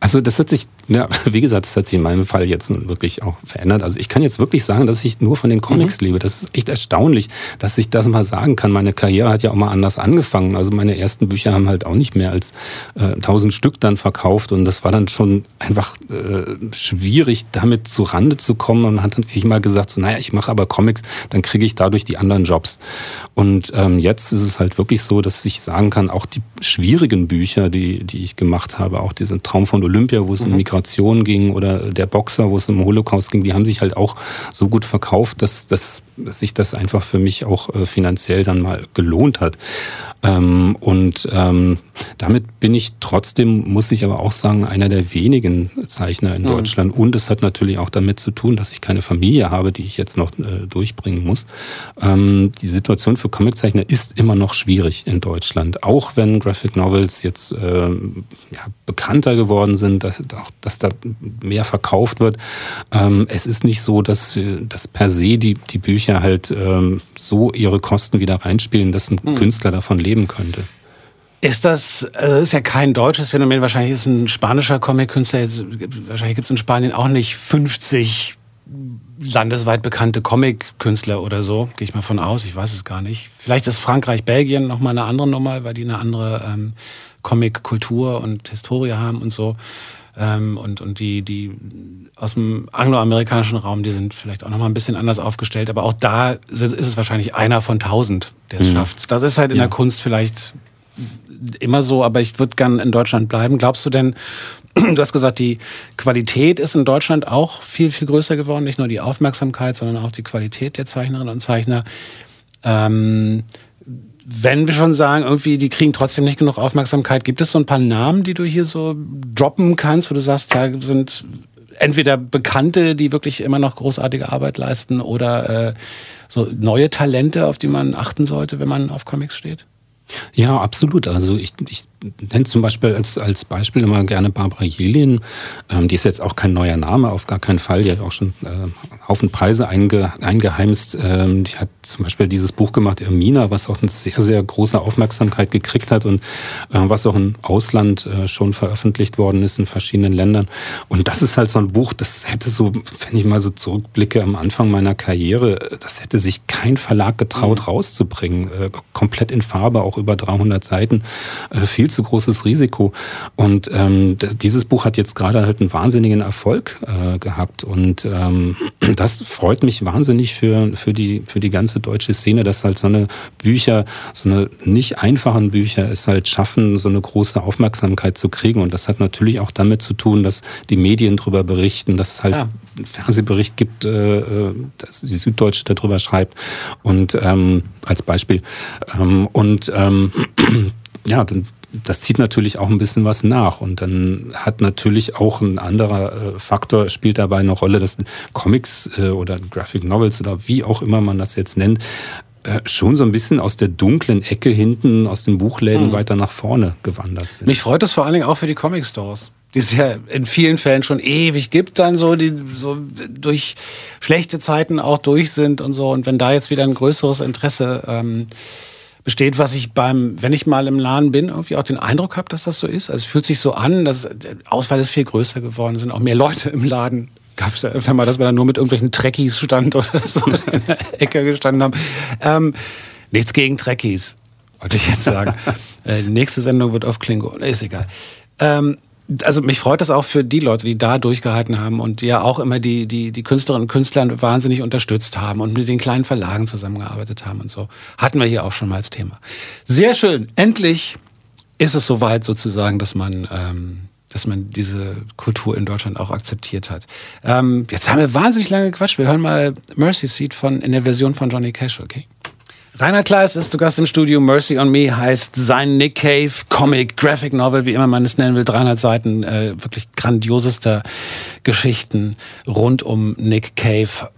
E: Also das hat sich, ja, wie gesagt, das hat sich in meinem Fall jetzt wirklich auch verändert. Also ich kann jetzt wirklich sagen, dass ich nur von den Comics mhm. lebe. Das ist echt erstaunlich, dass ich das mal sagen kann. Meine Karriere hat ja auch mal anders angefangen. Also meine ersten Bücher haben halt auch nicht mehr als äh, 1000 Stück dann verkauft und das war dann schon einfach äh, schwierig, damit zu Rande zu kommen und hat sich mal gesagt, so naja, ich mache aber Comics, dann kriege ich dadurch die anderen Jobs. Und ähm, jetzt ist es halt wirklich so, dass ich sagen kann, auch die schwierigen Bücher, die, die ich gemacht habe, auch diesen Traum von Olympia, wo es mhm. um Migration ging, oder der Boxer, wo es um Holocaust ging, die haben sich halt auch so gut verkauft, dass, dass, sich das einfach für mich auch äh, finanziell dann mal gelohnt hat. Ähm, und ähm, damit bin ich trotzdem, muss ich aber auch sagen, einer der wenigen Zeichner in mhm. Deutschland. Und es hat natürlich auch damit zu tun, dass ich keine Familie habe, die ich jetzt noch äh, durchbringen muss. Ähm, die Situation für Comiczeichner ist immer noch schwierig in Deutschland. Auch wenn Graphic Novels jetzt äh, ja, bekannter geworden sind, dass, dass da mehr verkauft wird. Ähm, es ist nicht so, dass, dass per se die, die Bücher halt ähm, so ihre Kosten wieder reinspielen, dass ein mhm. Künstler davon leben könnte.
D: Ist das, äh, ist ja kein deutsches Phänomen, wahrscheinlich ist ein spanischer Comic-Künstler, wahrscheinlich gibt es in Spanien auch nicht 50 landesweit bekannte Comic-Künstler oder so, gehe ich mal von aus, ich weiß es gar nicht. Vielleicht ist Frankreich, Belgien nochmal eine andere Nummer, weil die eine andere ähm, Comic-Kultur und Historie haben und so. Ähm, und, und die, die aus dem angloamerikanischen Raum, die sind vielleicht auch nochmal ein bisschen anders aufgestellt, aber auch da ist es wahrscheinlich einer von tausend, der es mhm. schafft. Das ist halt in ja. der Kunst vielleicht immer so, aber ich würde gern in Deutschland bleiben. Glaubst du denn, du hast gesagt, die Qualität ist in Deutschland auch viel, viel größer geworden, nicht nur die Aufmerksamkeit, sondern auch die Qualität der Zeichnerinnen und Zeichner. Ähm, wenn wir schon sagen, irgendwie, die kriegen trotzdem nicht genug Aufmerksamkeit, gibt es so ein paar Namen, die du hier so droppen kannst, wo du sagst, da sind entweder Bekannte, die wirklich immer noch großartige Arbeit leisten, oder äh, so neue Talente, auf die man achten sollte, wenn man auf Comics steht?
E: Ja, absolut. Also ich, ich nenne zum Beispiel als, als Beispiel immer gerne Barbara Jelin. Ähm, die ist jetzt auch kein neuer Name, auf gar keinen Fall. Die hat auch schon äh, Haufen Preise einge, eingeheimst. Ähm, die hat zum Beispiel dieses Buch gemacht, Irmina, was auch eine sehr, sehr große Aufmerksamkeit gekriegt hat und äh, was auch im Ausland äh, schon veröffentlicht worden ist in verschiedenen Ländern. Und das ist halt so ein Buch, das hätte so, wenn ich mal so zurückblicke am Anfang meiner Karriere, das hätte sich kein Verlag getraut mhm. rauszubringen. Äh, komplett in Farbe, auch über 300 Seiten, äh, viel zu großes Risiko. Und ähm, dieses Buch hat jetzt gerade halt einen wahnsinnigen Erfolg äh, gehabt und ähm, das freut mich wahnsinnig für, für, die, für die ganze deutsche Szene, dass halt so eine Bücher, so eine nicht einfachen Bücher es halt schaffen, so eine große Aufmerksamkeit zu kriegen. Und das hat natürlich auch damit zu tun, dass die Medien darüber berichten, dass es halt ja. einen Fernsehbericht gibt, äh, äh, dass die Süddeutsche darüber schreibt. Und ähm, als Beispiel. Ähm, und ähm, ja, dann das zieht natürlich auch ein bisschen was nach. Und dann hat natürlich auch ein anderer äh, Faktor, spielt dabei eine Rolle, dass Comics äh, oder Graphic Novels oder wie auch immer man das jetzt nennt, äh, schon so ein bisschen aus der dunklen Ecke hinten, aus den Buchläden hm. weiter nach vorne gewandert sind.
D: Mich freut das vor allen Dingen auch für die Comic Stores die es ja in vielen Fällen schon ewig gibt, dann so, die so durch schlechte Zeiten auch durch sind und so. Und wenn da jetzt wieder ein größeres Interesse ähm, besteht, was ich beim, wenn ich mal im Laden bin, irgendwie auch den Eindruck habe, dass das so ist. Also es fühlt sich so an, dass der Auswahl ist viel größer geworden, sind auch mehr Leute im Laden. Gab es ja öfter mal, dass wir dann nur mit irgendwelchen Trekkies stand oder so in der Ecke gestanden haben. Ähm, nichts gegen Trekkies, wollte ich jetzt sagen. äh, die nächste Sendung wird auf Klingo. Ist egal. Ähm, also mich freut das auch für die Leute, die da durchgehalten haben und ja auch immer die, die, die Künstlerinnen und Künstler wahnsinnig unterstützt haben und mit den kleinen Verlagen zusammengearbeitet haben und so. Hatten wir hier auch schon mal als Thema. Sehr schön. Endlich ist es soweit sozusagen, dass man, ähm, dass man diese Kultur in Deutschland auch akzeptiert hat. Ähm, jetzt haben wir wahnsinnig lange gequatscht. Wir hören mal Mercy Seat von, in der Version von Johnny Cash, okay? Rainer Kleis ist zu Gast im Studio. Mercy on Me heißt sein Nick Cave Comic, Graphic Novel, wie immer man es nennen will. 300 Seiten, äh, wirklich grandiosester Geschichten rund um Nick Cave.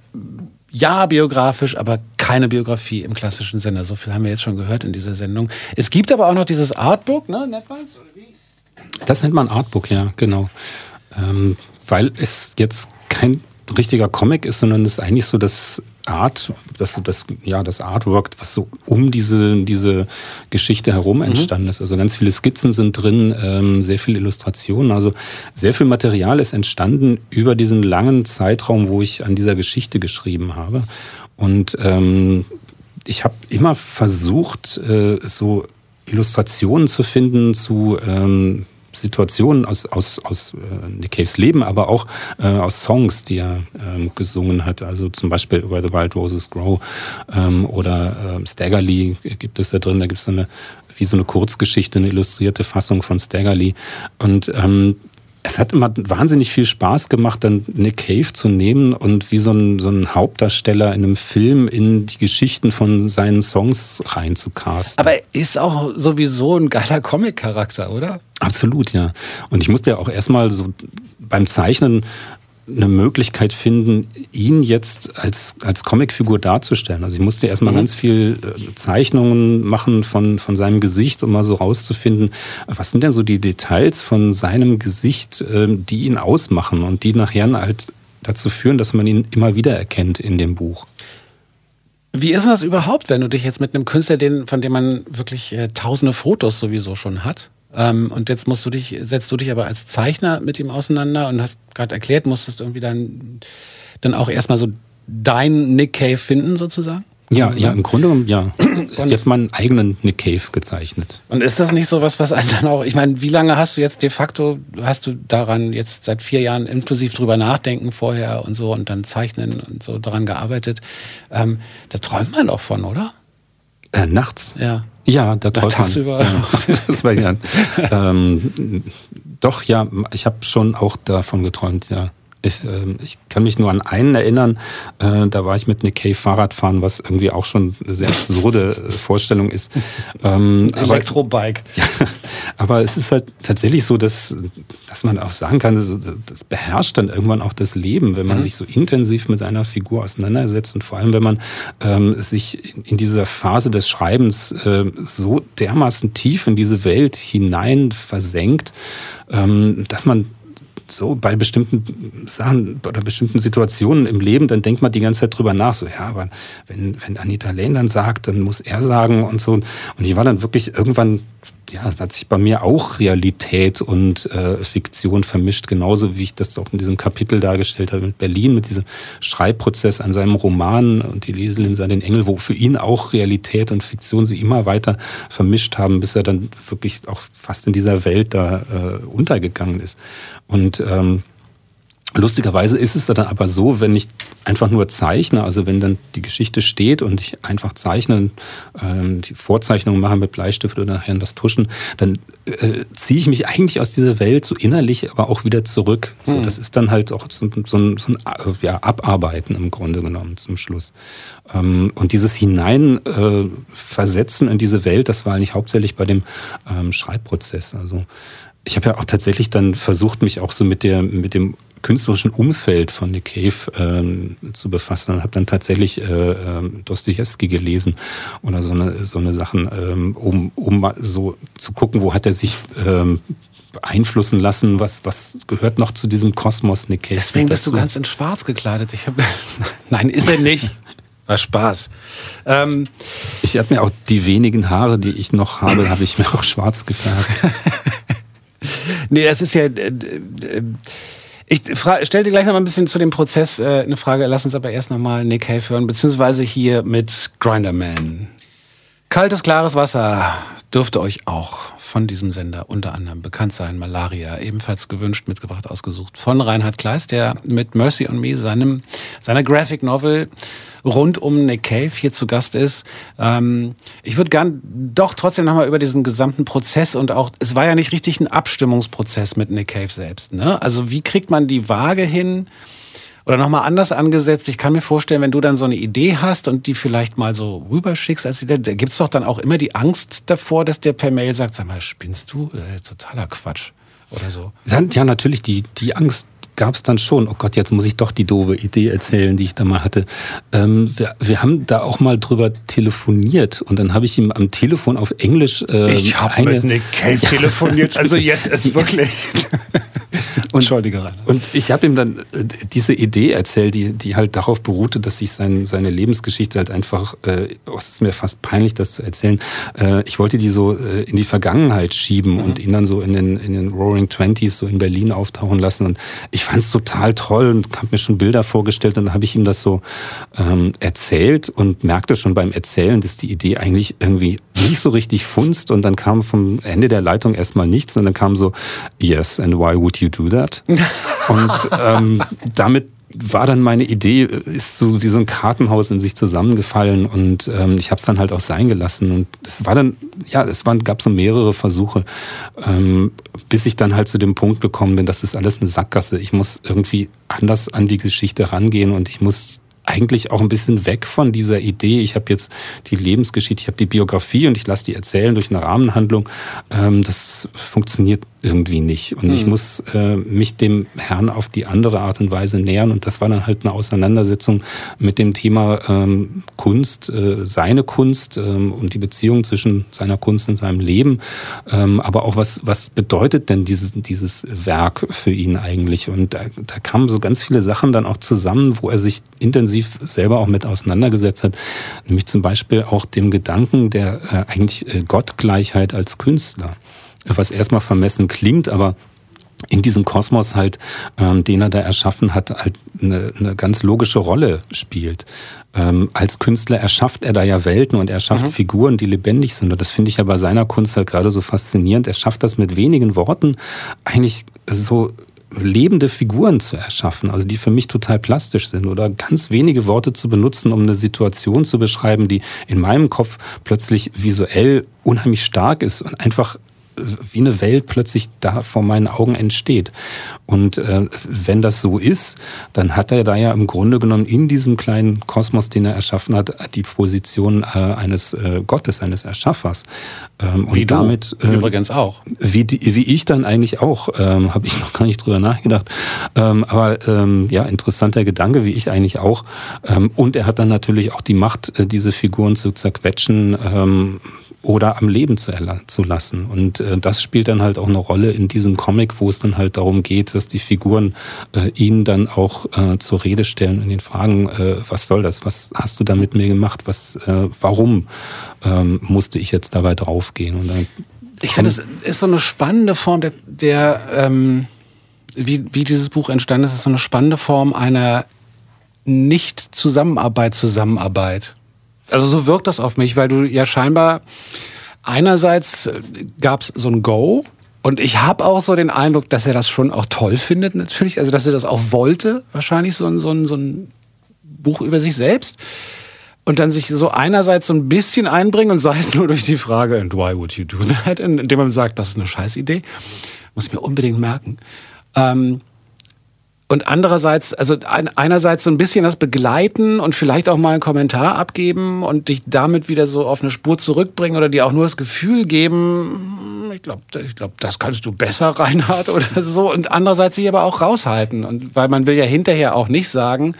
D: Ja, biografisch, aber keine Biografie im klassischen Sinne. So viel haben wir jetzt schon gehört in dieser Sendung. Es gibt aber auch noch dieses Artbook, ne? Nennt?
E: Das nennt man Artbook, ja, genau. Ähm, weil es jetzt kein richtiger Comic ist, sondern es ist eigentlich so das Art, das, das, ja, das Artwork, was so um diese, diese Geschichte herum mhm. entstanden ist. Also ganz viele Skizzen sind drin, ähm, sehr viele Illustrationen. Also sehr viel Material ist entstanden über diesen langen Zeitraum, wo ich an dieser Geschichte geschrieben habe. Und ähm, ich habe immer versucht, äh, so Illustrationen zu finden zu ähm, Situationen aus, aus, aus äh, Nick Caves Leben, aber auch äh, aus Songs, die er ähm, gesungen hat. Also zum Beispiel Where the Wild Roses Grow ähm, oder äh, Staggerly gibt es da drin. Da gibt es eine, wie so eine Kurzgeschichte, eine illustrierte Fassung von Staggerly. Und ähm, es hat immer wahnsinnig viel Spaß gemacht, dann Nick Cave zu nehmen und wie so ein, so ein Hauptdarsteller in einem Film in die Geschichten von seinen Songs reinzucasten.
D: Aber er ist auch sowieso ein geiler Comic-Charakter, oder?
E: Absolut, ja. Und ich musste ja auch erstmal so beim Zeichnen eine Möglichkeit finden, ihn jetzt als, als Comicfigur darzustellen. Also ich musste erstmal mhm. ganz viel äh, Zeichnungen machen von, von seinem Gesicht, um mal so rauszufinden, was sind denn so die Details von seinem Gesicht, ähm, die ihn ausmachen und die nachher halt dazu führen, dass man ihn immer wieder erkennt in dem Buch.
D: Wie ist das überhaupt, wenn du dich jetzt mit einem Künstler, den, von dem man wirklich äh, tausende Fotos sowieso schon hat, ähm, und jetzt musst du dich, setzt du dich aber als Zeichner mit ihm auseinander und hast gerade erklärt, musstest irgendwie dann, dann auch erstmal so dein Nick Cave finden, sozusagen?
E: Ja, ja, im Grunde genommen, ja. Ich habe jetzt meinen eigenen Nick Cave gezeichnet.
D: Und ist das nicht so was, was einen dann auch, ich meine, wie lange hast du jetzt de facto, hast du daran jetzt seit vier Jahren inklusiv drüber nachdenken vorher und so und dann zeichnen und so daran gearbeitet? Ähm, da träumt man doch von, oder?
E: Äh, nachts?
D: Ja.
E: Ja, da träumt
D: Tagsüber.
E: Ja, das war ja. ähm, doch, ja, ich habe schon auch davon geträumt, ja. Ich, äh, ich kann mich nur an einen erinnern, äh, da war ich mit Nick Cave Fahrradfahren, was irgendwie auch schon eine sehr absurde äh, Vorstellung ist.
D: Ähm, Elektrobike.
E: Aber, ja, aber es ist halt tatsächlich so, dass, dass man auch sagen kann, das, das beherrscht dann irgendwann auch das Leben, wenn man mhm. sich so intensiv mit einer Figur auseinandersetzt und vor allem, wenn man ähm, sich in, in dieser Phase des Schreibens äh, so dermaßen tief in diese Welt hinein versenkt, ähm, dass man so bei bestimmten Sachen oder bestimmten Situationen im Leben, dann denkt man die ganze Zeit drüber nach, so, ja, aber wenn, wenn Anita Lane dann sagt, dann muss er sagen und so. Und ich war dann wirklich irgendwann ja, da hat sich bei mir auch Realität und äh, Fiktion vermischt, genauso wie ich das auch in diesem Kapitel dargestellt habe mit Berlin, mit diesem Schreibprozess an seinem Roman und die Leselinse an den Engel, wo für ihn auch Realität und Fiktion sie immer weiter vermischt haben, bis er dann wirklich auch fast in dieser Welt da äh, untergegangen ist. Und ähm, Lustigerweise ist es dann aber so, wenn ich einfach nur zeichne, also wenn dann die Geschichte steht und ich einfach zeichne, äh, die Vorzeichnungen mache mit Bleistift oder nachher das Tuschen, dann äh, ziehe ich mich eigentlich aus dieser Welt so innerlich, aber auch wieder zurück. So, mhm. Das ist dann halt auch so, so ein, so ein ja, Abarbeiten im Grunde genommen zum Schluss. Ähm, und dieses Hineinversetzen äh, in diese Welt, das war eigentlich hauptsächlich bei dem ähm, Schreibprozess. Also ich habe ja auch tatsächlich dann versucht, mich auch so mit der mit dem künstlerischen Umfeld von Nick Cave ähm, zu befassen und habe dann tatsächlich äh, äh, Dostoevsky gelesen oder so eine, so eine Sachen, ähm, um, um mal so zu gucken, wo hat er sich ähm, beeinflussen lassen, was, was gehört noch zu diesem Kosmos Nick Cave.
D: Deswegen bist du ganz in schwarz gekleidet. Ich hab, Nein, ist er nicht. War Spaß. Ähm,
E: ich habe mir auch die wenigen Haare, die ich noch habe, habe ich mir auch schwarz gefärbt.
D: nee, das ist ja... Äh, äh, ich stelle dir gleich noch mal ein bisschen zu dem Prozess äh, eine Frage. Lass uns aber erst noch mal Nick Cave hören, beziehungsweise hier mit Grinderman. Kaltes, klares Wasser dürfte euch auch von diesem Sender unter anderem bekannt sein. Malaria, ebenfalls gewünscht, mitgebracht, ausgesucht von Reinhard Kleis, der mit Mercy on Me, seinem, seiner Graphic Novel rund um Nick Cave hier zu Gast ist. Ähm, ich würde gern doch trotzdem nochmal über diesen gesamten Prozess und auch, es war ja nicht richtig ein Abstimmungsprozess mit Nick Cave selbst. Ne? Also wie kriegt man die Waage hin? Oder nochmal anders angesetzt, ich kann mir vorstellen, wenn du dann so eine Idee hast und die vielleicht mal so rüberschickst, als Idee, da gibt's doch dann auch immer die Angst davor, dass der per Mail sagt, sag mal, spinnst du? Äh, totaler Quatsch. Oder so.
E: Ja, natürlich, die, die Angst gab es dann schon, oh Gott, jetzt muss ich doch die doofe Idee erzählen, die ich da mal hatte. Ähm, wir, wir haben da auch mal drüber telefoniert und dann habe ich ihm am Telefon auf Englisch
D: äh, Ich habe mit Nick Cave ja. telefoniert, also jetzt ist wirklich...
E: und, Entschuldige, Rainer. Und ich habe ihm dann äh, diese Idee erzählt, die, die halt darauf beruhte, dass sich sein, seine Lebensgeschichte halt einfach, äh, oh, es ist mir fast peinlich, das zu erzählen, äh, ich wollte die so äh, in die Vergangenheit schieben mhm. und ihn dann so in den, in den Roaring Twenties so in Berlin auftauchen lassen und ich fand es total toll und habe mir schon Bilder vorgestellt und dann habe ich ihm das so ähm, erzählt und merkte schon beim Erzählen, dass die Idee eigentlich irgendwie nicht so richtig funzt und dann kam vom Ende der Leitung erstmal nichts und dann kam so, yes, and why would you do that? und ähm, damit war dann meine Idee, ist so wie so ein Kartenhaus in sich zusammengefallen und ähm, ich habe es dann halt auch sein gelassen. Und es war dann, ja, es waren, gab so mehrere Versuche, ähm, bis ich dann halt zu dem Punkt gekommen bin, das ist alles eine Sackgasse. Ich muss irgendwie anders an die Geschichte rangehen und ich muss eigentlich auch ein bisschen weg von dieser Idee, ich habe jetzt die Lebensgeschichte, ich habe die Biografie und ich lasse die erzählen durch eine Rahmenhandlung. Ähm, das funktioniert irgendwie nicht. Und mhm. ich hm. muss äh, mich dem Herrn auf die andere Art und Weise nähern. Und das war dann halt eine Auseinandersetzung mit dem Thema ähm, Kunst, äh, seine Kunst ähm, und die Beziehung zwischen seiner Kunst und seinem Leben. Aber auch was, was bedeutet denn dieses, dieses Werk für ihn eigentlich? Und da, da kamen so ganz viele Sachen dann auch zusammen, wo er sich intensiv selber auch mit auseinandergesetzt hat. Nämlich zum Beispiel auch dem Gedanken der äh, eigentlich äh, Gottgleichheit als Künstler was erstmal vermessen klingt, aber in diesem Kosmos halt, ähm, den er da erschaffen hat, halt eine, eine ganz logische Rolle spielt. Ähm, als Künstler erschafft er da ja Welten und er schafft mhm. Figuren, die lebendig sind. Und das finde ich ja bei seiner Kunst halt gerade so faszinierend. Er schafft das mit wenigen Worten eigentlich so lebende Figuren zu erschaffen, also die für mich total plastisch sind oder ganz wenige Worte zu benutzen, um eine Situation zu beschreiben, die in meinem Kopf plötzlich visuell unheimlich stark ist und einfach wie eine Welt plötzlich da vor meinen Augen entsteht. Und äh, wenn das so ist, dann hat er da ja im Grunde genommen in diesem kleinen Kosmos, den er erschaffen hat, die Position äh, eines äh, Gottes, eines Erschaffers.
D: Ähm, wie und du damit äh, übrigens auch.
E: Wie, die, wie ich dann eigentlich auch, ähm, habe ich noch gar nicht drüber nachgedacht. Ähm, aber ähm, ja, interessanter Gedanke, wie ich eigentlich auch. Ähm, und er hat dann natürlich auch die Macht, äh, diese Figuren zu zerquetschen. Ähm, oder am Leben zu, zu lassen. Und äh, das spielt dann halt auch eine Rolle in diesem Comic, wo es dann halt darum geht, dass die Figuren äh, ihn dann auch äh, zur Rede stellen und ihn fragen, äh, was soll das? Was hast du da mit mir gemacht? Was, äh, warum ähm, musste ich jetzt dabei draufgehen? Und dann
D: ich finde, es ist so eine spannende Form der, der ähm, wie, wie dieses Buch entstanden ist, ist so eine spannende Form einer Nicht-Zusammenarbeit, Zusammenarbeit. Also so wirkt das auf mich, weil du ja scheinbar einerseits gab es so ein Go und ich habe auch so den Eindruck, dass er das schon auch toll findet natürlich, also dass er das auch wollte, wahrscheinlich so ein, so ein, so ein Buch über sich selbst und dann sich so einerseits so ein bisschen einbringen und sei es nur durch die Frage, and why would you do that, indem man sagt, das ist eine Scheißidee, muss ich mir unbedingt merken. Ähm, und andererseits, also einerseits so ein bisschen das begleiten und vielleicht auch mal einen Kommentar abgeben und dich damit wieder so auf eine Spur zurückbringen oder dir auch nur das Gefühl geben, hm, ich glaube, ich glaub, das kannst du besser, Reinhard, oder so. Und andererseits sich aber auch raushalten. Und weil man will ja hinterher auch nicht sagen,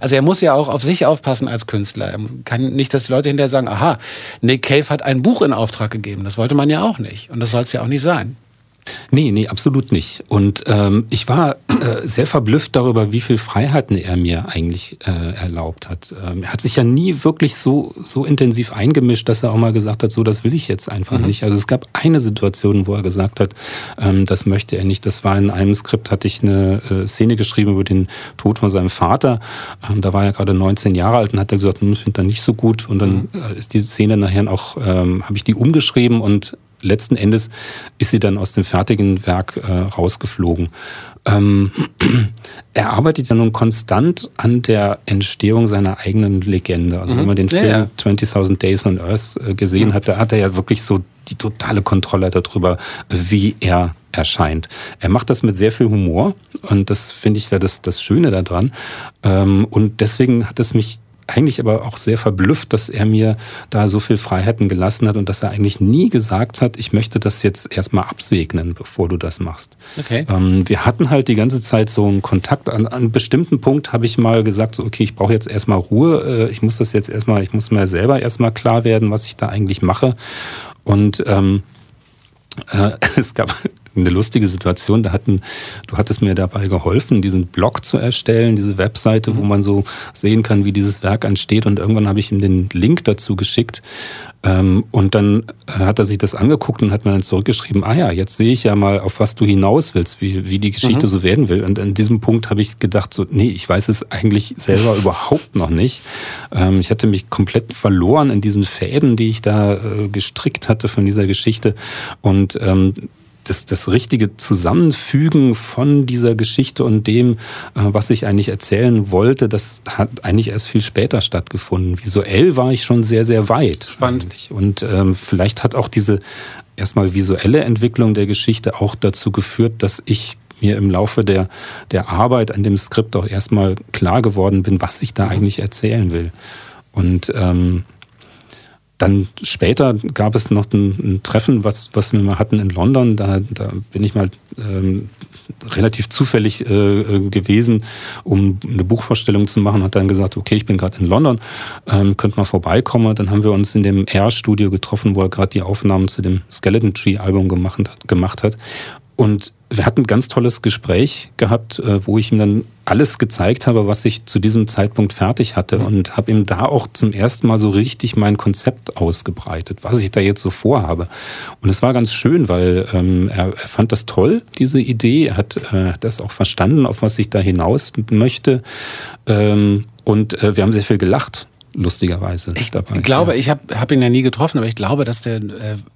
D: also er muss ja auch auf sich aufpassen als Künstler. Er kann nicht, dass die Leute hinterher sagen, aha, Nick Cave hat ein Buch in Auftrag gegeben. Das wollte man ja auch nicht. Und das soll es ja auch nicht sein.
E: Nee, nee, absolut nicht. Und ähm, ich war äh, sehr verblüfft darüber, wie viel Freiheiten er mir eigentlich äh, erlaubt hat. Ähm, er hat sich ja nie wirklich so, so intensiv eingemischt, dass er auch mal gesagt hat, so, das will ich jetzt einfach mhm. nicht. Also es gab eine Situation, wo er gesagt hat, ähm, das möchte er nicht. Das war in einem Skript, hatte ich eine äh, Szene geschrieben über den Tod von seinem Vater. Ähm, da war er gerade 19 Jahre alt und hat er gesagt, das findet er nicht so gut. Und dann mhm. äh, ist diese Szene nachher auch, ähm, habe ich die umgeschrieben und letzten Endes ist sie dann aus dem fertigen Werk äh, rausgeflogen. Ähm, er arbeitet ja nun konstant an der Entstehung seiner eigenen Legende. Also mhm. wenn man den Film ja, ja. 20.000 Days on Earth äh, gesehen mhm. hat, da hat er ja wirklich so die totale Kontrolle darüber, wie er erscheint. Er macht das mit sehr viel Humor und das finde ich ja das, das Schöne daran. Ähm, und deswegen hat es mich eigentlich aber auch sehr verblüfft, dass er mir da so viel Freiheiten gelassen hat und dass er eigentlich nie gesagt hat, ich möchte das jetzt erstmal absegnen, bevor du das machst. Okay. Ähm, wir hatten halt die ganze Zeit so einen Kontakt. An, an einem bestimmten Punkt habe ich mal gesagt, so, okay, ich brauche jetzt erstmal Ruhe, äh, ich muss das jetzt erstmal, ich muss mir selber erstmal klar werden, was ich da eigentlich mache. Und ähm, äh, es gab eine lustige Situation. Da hatten, du hattest mir dabei geholfen, diesen Blog zu erstellen, diese Webseite, wo mhm. man so sehen kann, wie dieses Werk entsteht. Und irgendwann habe ich ihm den Link dazu geschickt. Ähm, und dann hat er sich das angeguckt und hat mir dann zurückgeschrieben, ah ja, jetzt sehe ich ja mal, auf was du hinaus willst, wie, wie die Geschichte mhm. so werden will. Und an diesem Punkt habe ich gedacht, so, nee, ich weiß es eigentlich selber überhaupt noch nicht. Ähm, ich hatte mich komplett verloren in diesen Fäden, die ich da äh, gestrickt hatte von dieser Geschichte. Und ähm, das, das richtige Zusammenfügen von dieser Geschichte und dem, äh, was ich eigentlich erzählen wollte, das hat eigentlich erst viel später stattgefunden. Visuell war ich schon sehr, sehr weit.
D: Spannend.
E: Eigentlich. Und ähm, vielleicht hat auch diese erstmal visuelle Entwicklung der Geschichte auch dazu geführt, dass ich mir im Laufe der, der Arbeit an dem Skript auch erstmal klar geworden bin, was ich da eigentlich erzählen will. Und ähm, dann später gab es noch ein, ein, Treffen, was, was wir mal hatten in London. Da, da bin ich mal ähm, relativ zufällig äh, gewesen, um eine Buchvorstellung zu machen. Hat dann gesagt, okay, ich bin gerade in London, ähm, könnt mal vorbeikommen. Dann haben wir uns in dem R-Studio getroffen, wo er gerade die Aufnahmen zu dem Skeleton Tree-Album gemacht gemacht hat. Und wir hatten ein ganz tolles Gespräch gehabt, äh, wo ich ihm dann alles gezeigt habe, was ich zu diesem Zeitpunkt fertig hatte mhm. und habe ihm da auch zum ersten Mal so richtig mein Konzept ausgebreitet, was ich da jetzt so vorhabe. Und es war ganz schön, weil ähm, er, er, fand das toll, diese Idee. Er hat äh, das auch verstanden, auf was ich da hinaus möchte. Ähm, und äh, wir haben sehr viel gelacht lustigerweise
D: ich
E: dabei.
D: Ich glaube, ja. ich habe hab ihn ja nie getroffen, aber ich glaube, dass der äh,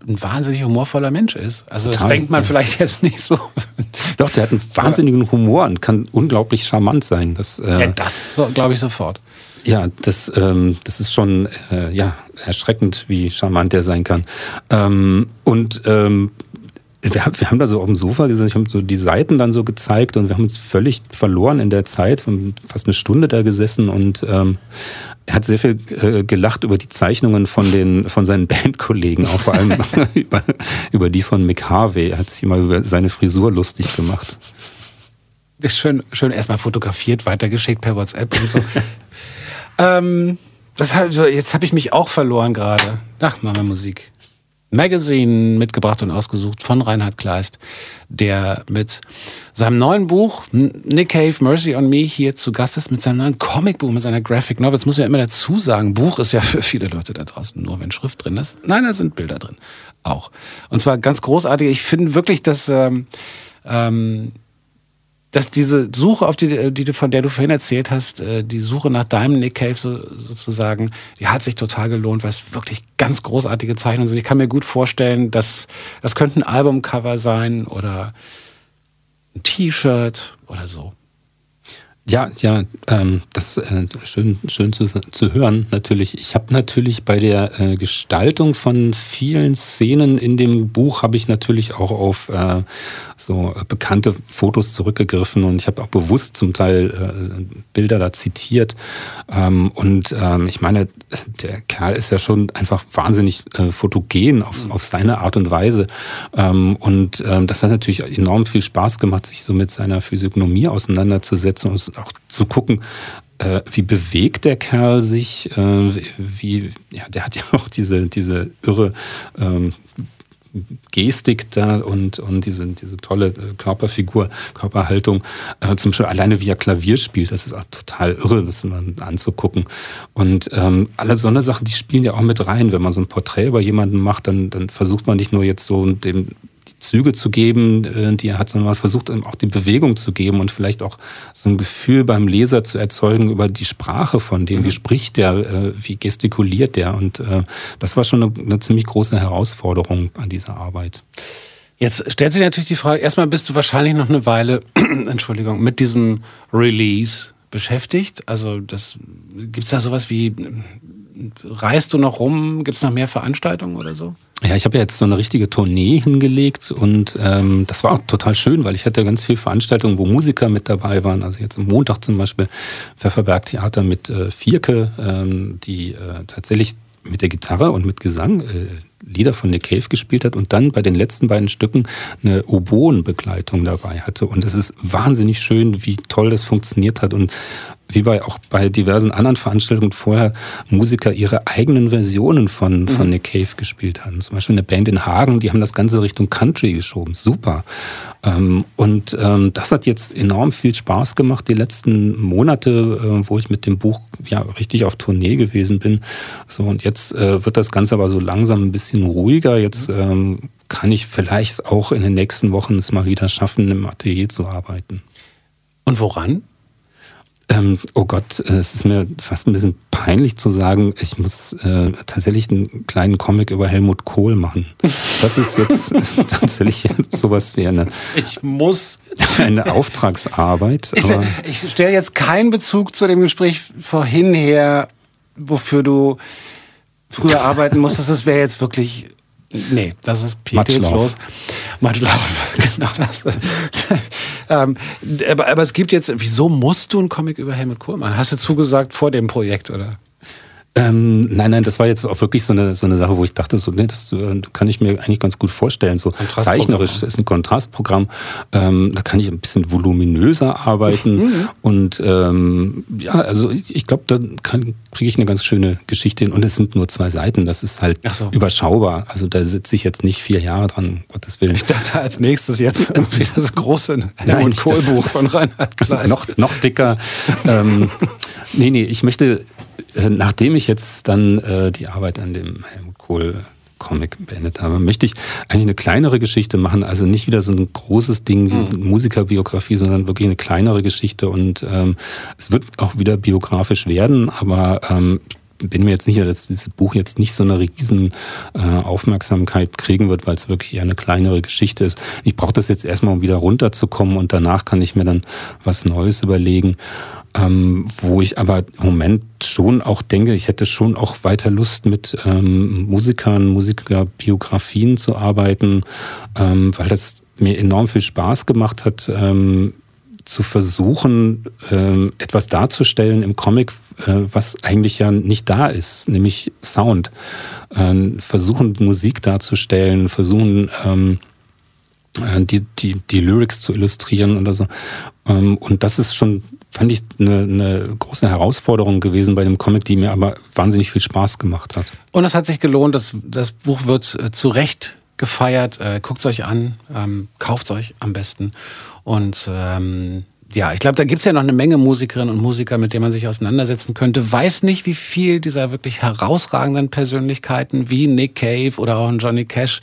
D: ein wahnsinnig humorvoller Mensch ist. Also Total, das denkt man ja. vielleicht jetzt nicht so.
E: Doch, der hat einen wahnsinnigen Humor und kann unglaublich charmant sein. Das,
D: äh, ja, das so, glaube ich sofort.
E: Ja, das, ähm, das ist schon äh, ja, erschreckend, wie charmant der sein kann. Ähm, und ähm, wir, wir haben da so auf dem Sofa gesessen, ich habe so die Seiten dann so gezeigt und wir haben uns völlig verloren in der Zeit, wir haben fast eine Stunde da gesessen und ähm, er hat sehr viel äh, gelacht über die Zeichnungen von den von seinen Bandkollegen, auch vor allem über, über die von Mick Harvey. Er hat sich immer über seine Frisur lustig gemacht.
D: Schön, schön erstmal fotografiert, weitergeschickt per WhatsApp und so. ähm, das, jetzt habe ich mich auch verloren gerade. Ach, machen wir Musik. Magazine mitgebracht und ausgesucht von Reinhard Kleist, der mit seinem neuen Buch Nick Cave Mercy on Me hier zu Gast ist, mit seinem neuen Comicbuch, mit seiner Graphic Novel. Jetzt muss man ja immer dazu sagen, Buch ist ja für viele Leute da draußen nur, wenn Schrift drin ist. Nein, da sind Bilder drin. Auch. Und zwar ganz großartig. Ich finde wirklich, dass ähm, ähm, dass diese Suche, auf die, die, von der du vorhin erzählt hast, äh, die Suche nach deinem Nick Cave so, sozusagen, die hat sich total gelohnt, weil es wirklich ganz großartige Zeichnungen sind. Ich kann mir gut vorstellen, dass das könnte ein Albumcover sein oder ein T-Shirt oder so.
E: Ja, ja, ähm, das äh, schön, schön zu, zu hören. Natürlich, ich habe natürlich bei der äh, Gestaltung von vielen Szenen in dem Buch habe ich natürlich auch auf äh, so bekannte Fotos zurückgegriffen und ich habe auch bewusst zum Teil äh, Bilder da zitiert. Ähm, und ähm, ich meine, der Kerl ist ja schon einfach wahnsinnig äh, fotogen auf, auf seine Art und Weise. Ähm, und ähm, das hat natürlich enorm viel Spaß gemacht, sich so mit seiner Physiognomie auseinanderzusetzen und auch zu gucken, äh, wie bewegt der Kerl sich, äh, wie, ja, der hat ja auch diese, diese irre ähm, Gestik da und, und diese, diese tolle äh, Körperfigur, Körperhaltung. Äh, zum Beispiel alleine wie er Klavier spielt, das ist auch total irre, das mal anzugucken. Und ähm, alle so eine Sachen, die spielen ja auch mit rein. Wenn man so ein Porträt über jemanden macht, dann, dann versucht man nicht nur jetzt so dem die Züge zu geben, äh, die er hat, sondern man versucht auch die Bewegung zu geben und vielleicht auch so ein Gefühl beim Leser zu erzeugen über die Sprache von dem, wie mhm. spricht der, äh, wie gestikuliert der. Und äh, das war schon eine, eine ziemlich große Herausforderung an dieser Arbeit.
D: Jetzt stellt sich natürlich die Frage, erstmal bist du wahrscheinlich noch eine Weile, Entschuldigung, mit diesem Release beschäftigt. Also das gibt's da sowas wie reist du noch rum? Gibt es noch mehr Veranstaltungen oder so?
E: Ja, ich habe ja jetzt so eine richtige Tournee hingelegt und ähm, das war auch total schön, weil ich hatte ganz viele Veranstaltungen, wo Musiker mit dabei waren. Also jetzt am Montag zum Beispiel Pfefferberg Theater mit äh, Vierke, ähm, die äh, tatsächlich mit der Gitarre und mit Gesang äh, Lieder von Nick Cave gespielt hat und dann bei den letzten beiden Stücken eine Oboenbegleitung dabei hatte. Und es ist wahnsinnig schön, wie toll das funktioniert hat und wie bei auch bei diversen anderen Veranstaltungen vorher Musiker ihre eigenen Versionen von, mhm. von Nick Cave gespielt haben. Zum Beispiel eine Band in Hagen, die haben das Ganze Richtung Country geschoben. Super. Ähm, und ähm, das hat jetzt enorm viel Spaß gemacht, die letzten Monate, äh, wo ich mit dem Buch ja richtig auf Tournee gewesen bin. So, und jetzt äh, wird das Ganze aber so langsam ein bisschen ruhiger. Jetzt ähm, kann ich vielleicht auch in den nächsten Wochen es mal wieder schaffen, im Atelier zu arbeiten.
D: Und woran?
E: Ähm, oh Gott, äh, es ist mir fast ein bisschen peinlich zu sagen, ich muss äh, tatsächlich einen kleinen Comic über Helmut Kohl machen. Das ist jetzt tatsächlich sowas wie eine.
D: Ich muss.
E: Eine Auftragsarbeit.
D: Ich, ich stelle jetzt keinen Bezug zu dem Gespräch vorhin her, wofür du früher arbeiten musstest. Das wäre jetzt wirklich Nee, das ist pietätslos. Matschlauf, genau das. ähm, aber, aber es gibt jetzt, wieso musst du einen Comic über Helmut Kohl machen? Hast du zugesagt vor dem Projekt, oder?
E: Ähm, nein, nein, das war jetzt auch wirklich so eine, so eine Sache, wo ich dachte, so, nee, das äh, kann ich mir eigentlich ganz gut vorstellen. So zeichnerisch das ist ein Kontrastprogramm. Ähm, da kann ich ein bisschen voluminöser arbeiten. Mhm. Und ähm, ja, also ich, ich glaube, da kriege ich eine ganz schöne Geschichte hin. Und es sind nur zwei Seiten. Das ist halt so. überschaubar. Also da sitze ich jetzt nicht vier Jahre dran, Gottes Willen.
D: Ich dachte als nächstes jetzt irgendwie das große Helmut Kohl-Buch von Reinhard Kleist.
E: noch, noch dicker. ähm, nee, nee, ich möchte nachdem ich jetzt dann äh, die Arbeit an dem Helmut Kohl Comic beendet habe, möchte ich eigentlich eine kleinere Geschichte machen, also nicht wieder so ein großes Ding wie mhm. Musikerbiografie, sondern wirklich eine kleinere Geschichte und ähm, es wird auch wieder biografisch werden, aber ähm, bin mir jetzt sicher, dass dieses Buch jetzt nicht so eine riesen äh, Aufmerksamkeit kriegen wird, weil es wirklich eher eine kleinere Geschichte ist. Ich brauche das jetzt erstmal, um wieder runterzukommen und danach kann ich mir dann was Neues überlegen. Ähm, wo ich aber im Moment schon auch denke, ich hätte schon auch weiter Lust mit ähm, Musikern, Musikerbiografien zu arbeiten, ähm, weil das mir enorm viel Spaß gemacht hat, ähm, zu versuchen, ähm, etwas darzustellen im Comic, äh, was eigentlich ja nicht da ist, nämlich Sound. Ähm, versuchen Musik darzustellen, versuchen die, die, die Lyrics zu illustrieren oder so. Ähm, und das ist schon, fand ich, eine, eine große Herausforderung gewesen bei dem Comic, die mir aber wahnsinnig viel Spaß gemacht hat.
D: Und es hat sich gelohnt, das, das Buch wird äh, zu Recht gefeiert. Äh, Guckt es euch an, ähm, kauft es euch am besten. Und ähm, ja, ich glaube, da gibt es ja noch eine Menge Musikerinnen und Musiker, mit denen man sich auseinandersetzen könnte. Weiß nicht, wie viel dieser wirklich herausragenden Persönlichkeiten wie Nick Cave oder auch Johnny Cash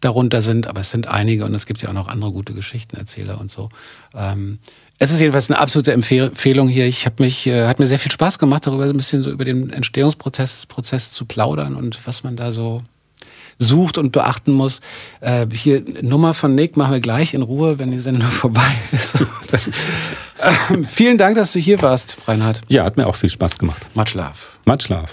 D: darunter sind, aber es sind einige und es gibt ja auch noch andere gute Geschichtenerzähler und so. Ähm, es ist jedenfalls eine absolute Empfehlung hier. Ich habe mich, äh, hat mir sehr viel Spaß gemacht, darüber ein bisschen so über den Entstehungsprozess Prozess zu plaudern und was man da so sucht und beachten muss. Äh, hier Nummer von Nick machen wir gleich in Ruhe, wenn die Sendung vorbei ist. äh, vielen Dank, dass du hier warst, Reinhard.
E: Ja, hat mir auch viel Spaß gemacht.
D: Much love.
E: Much love.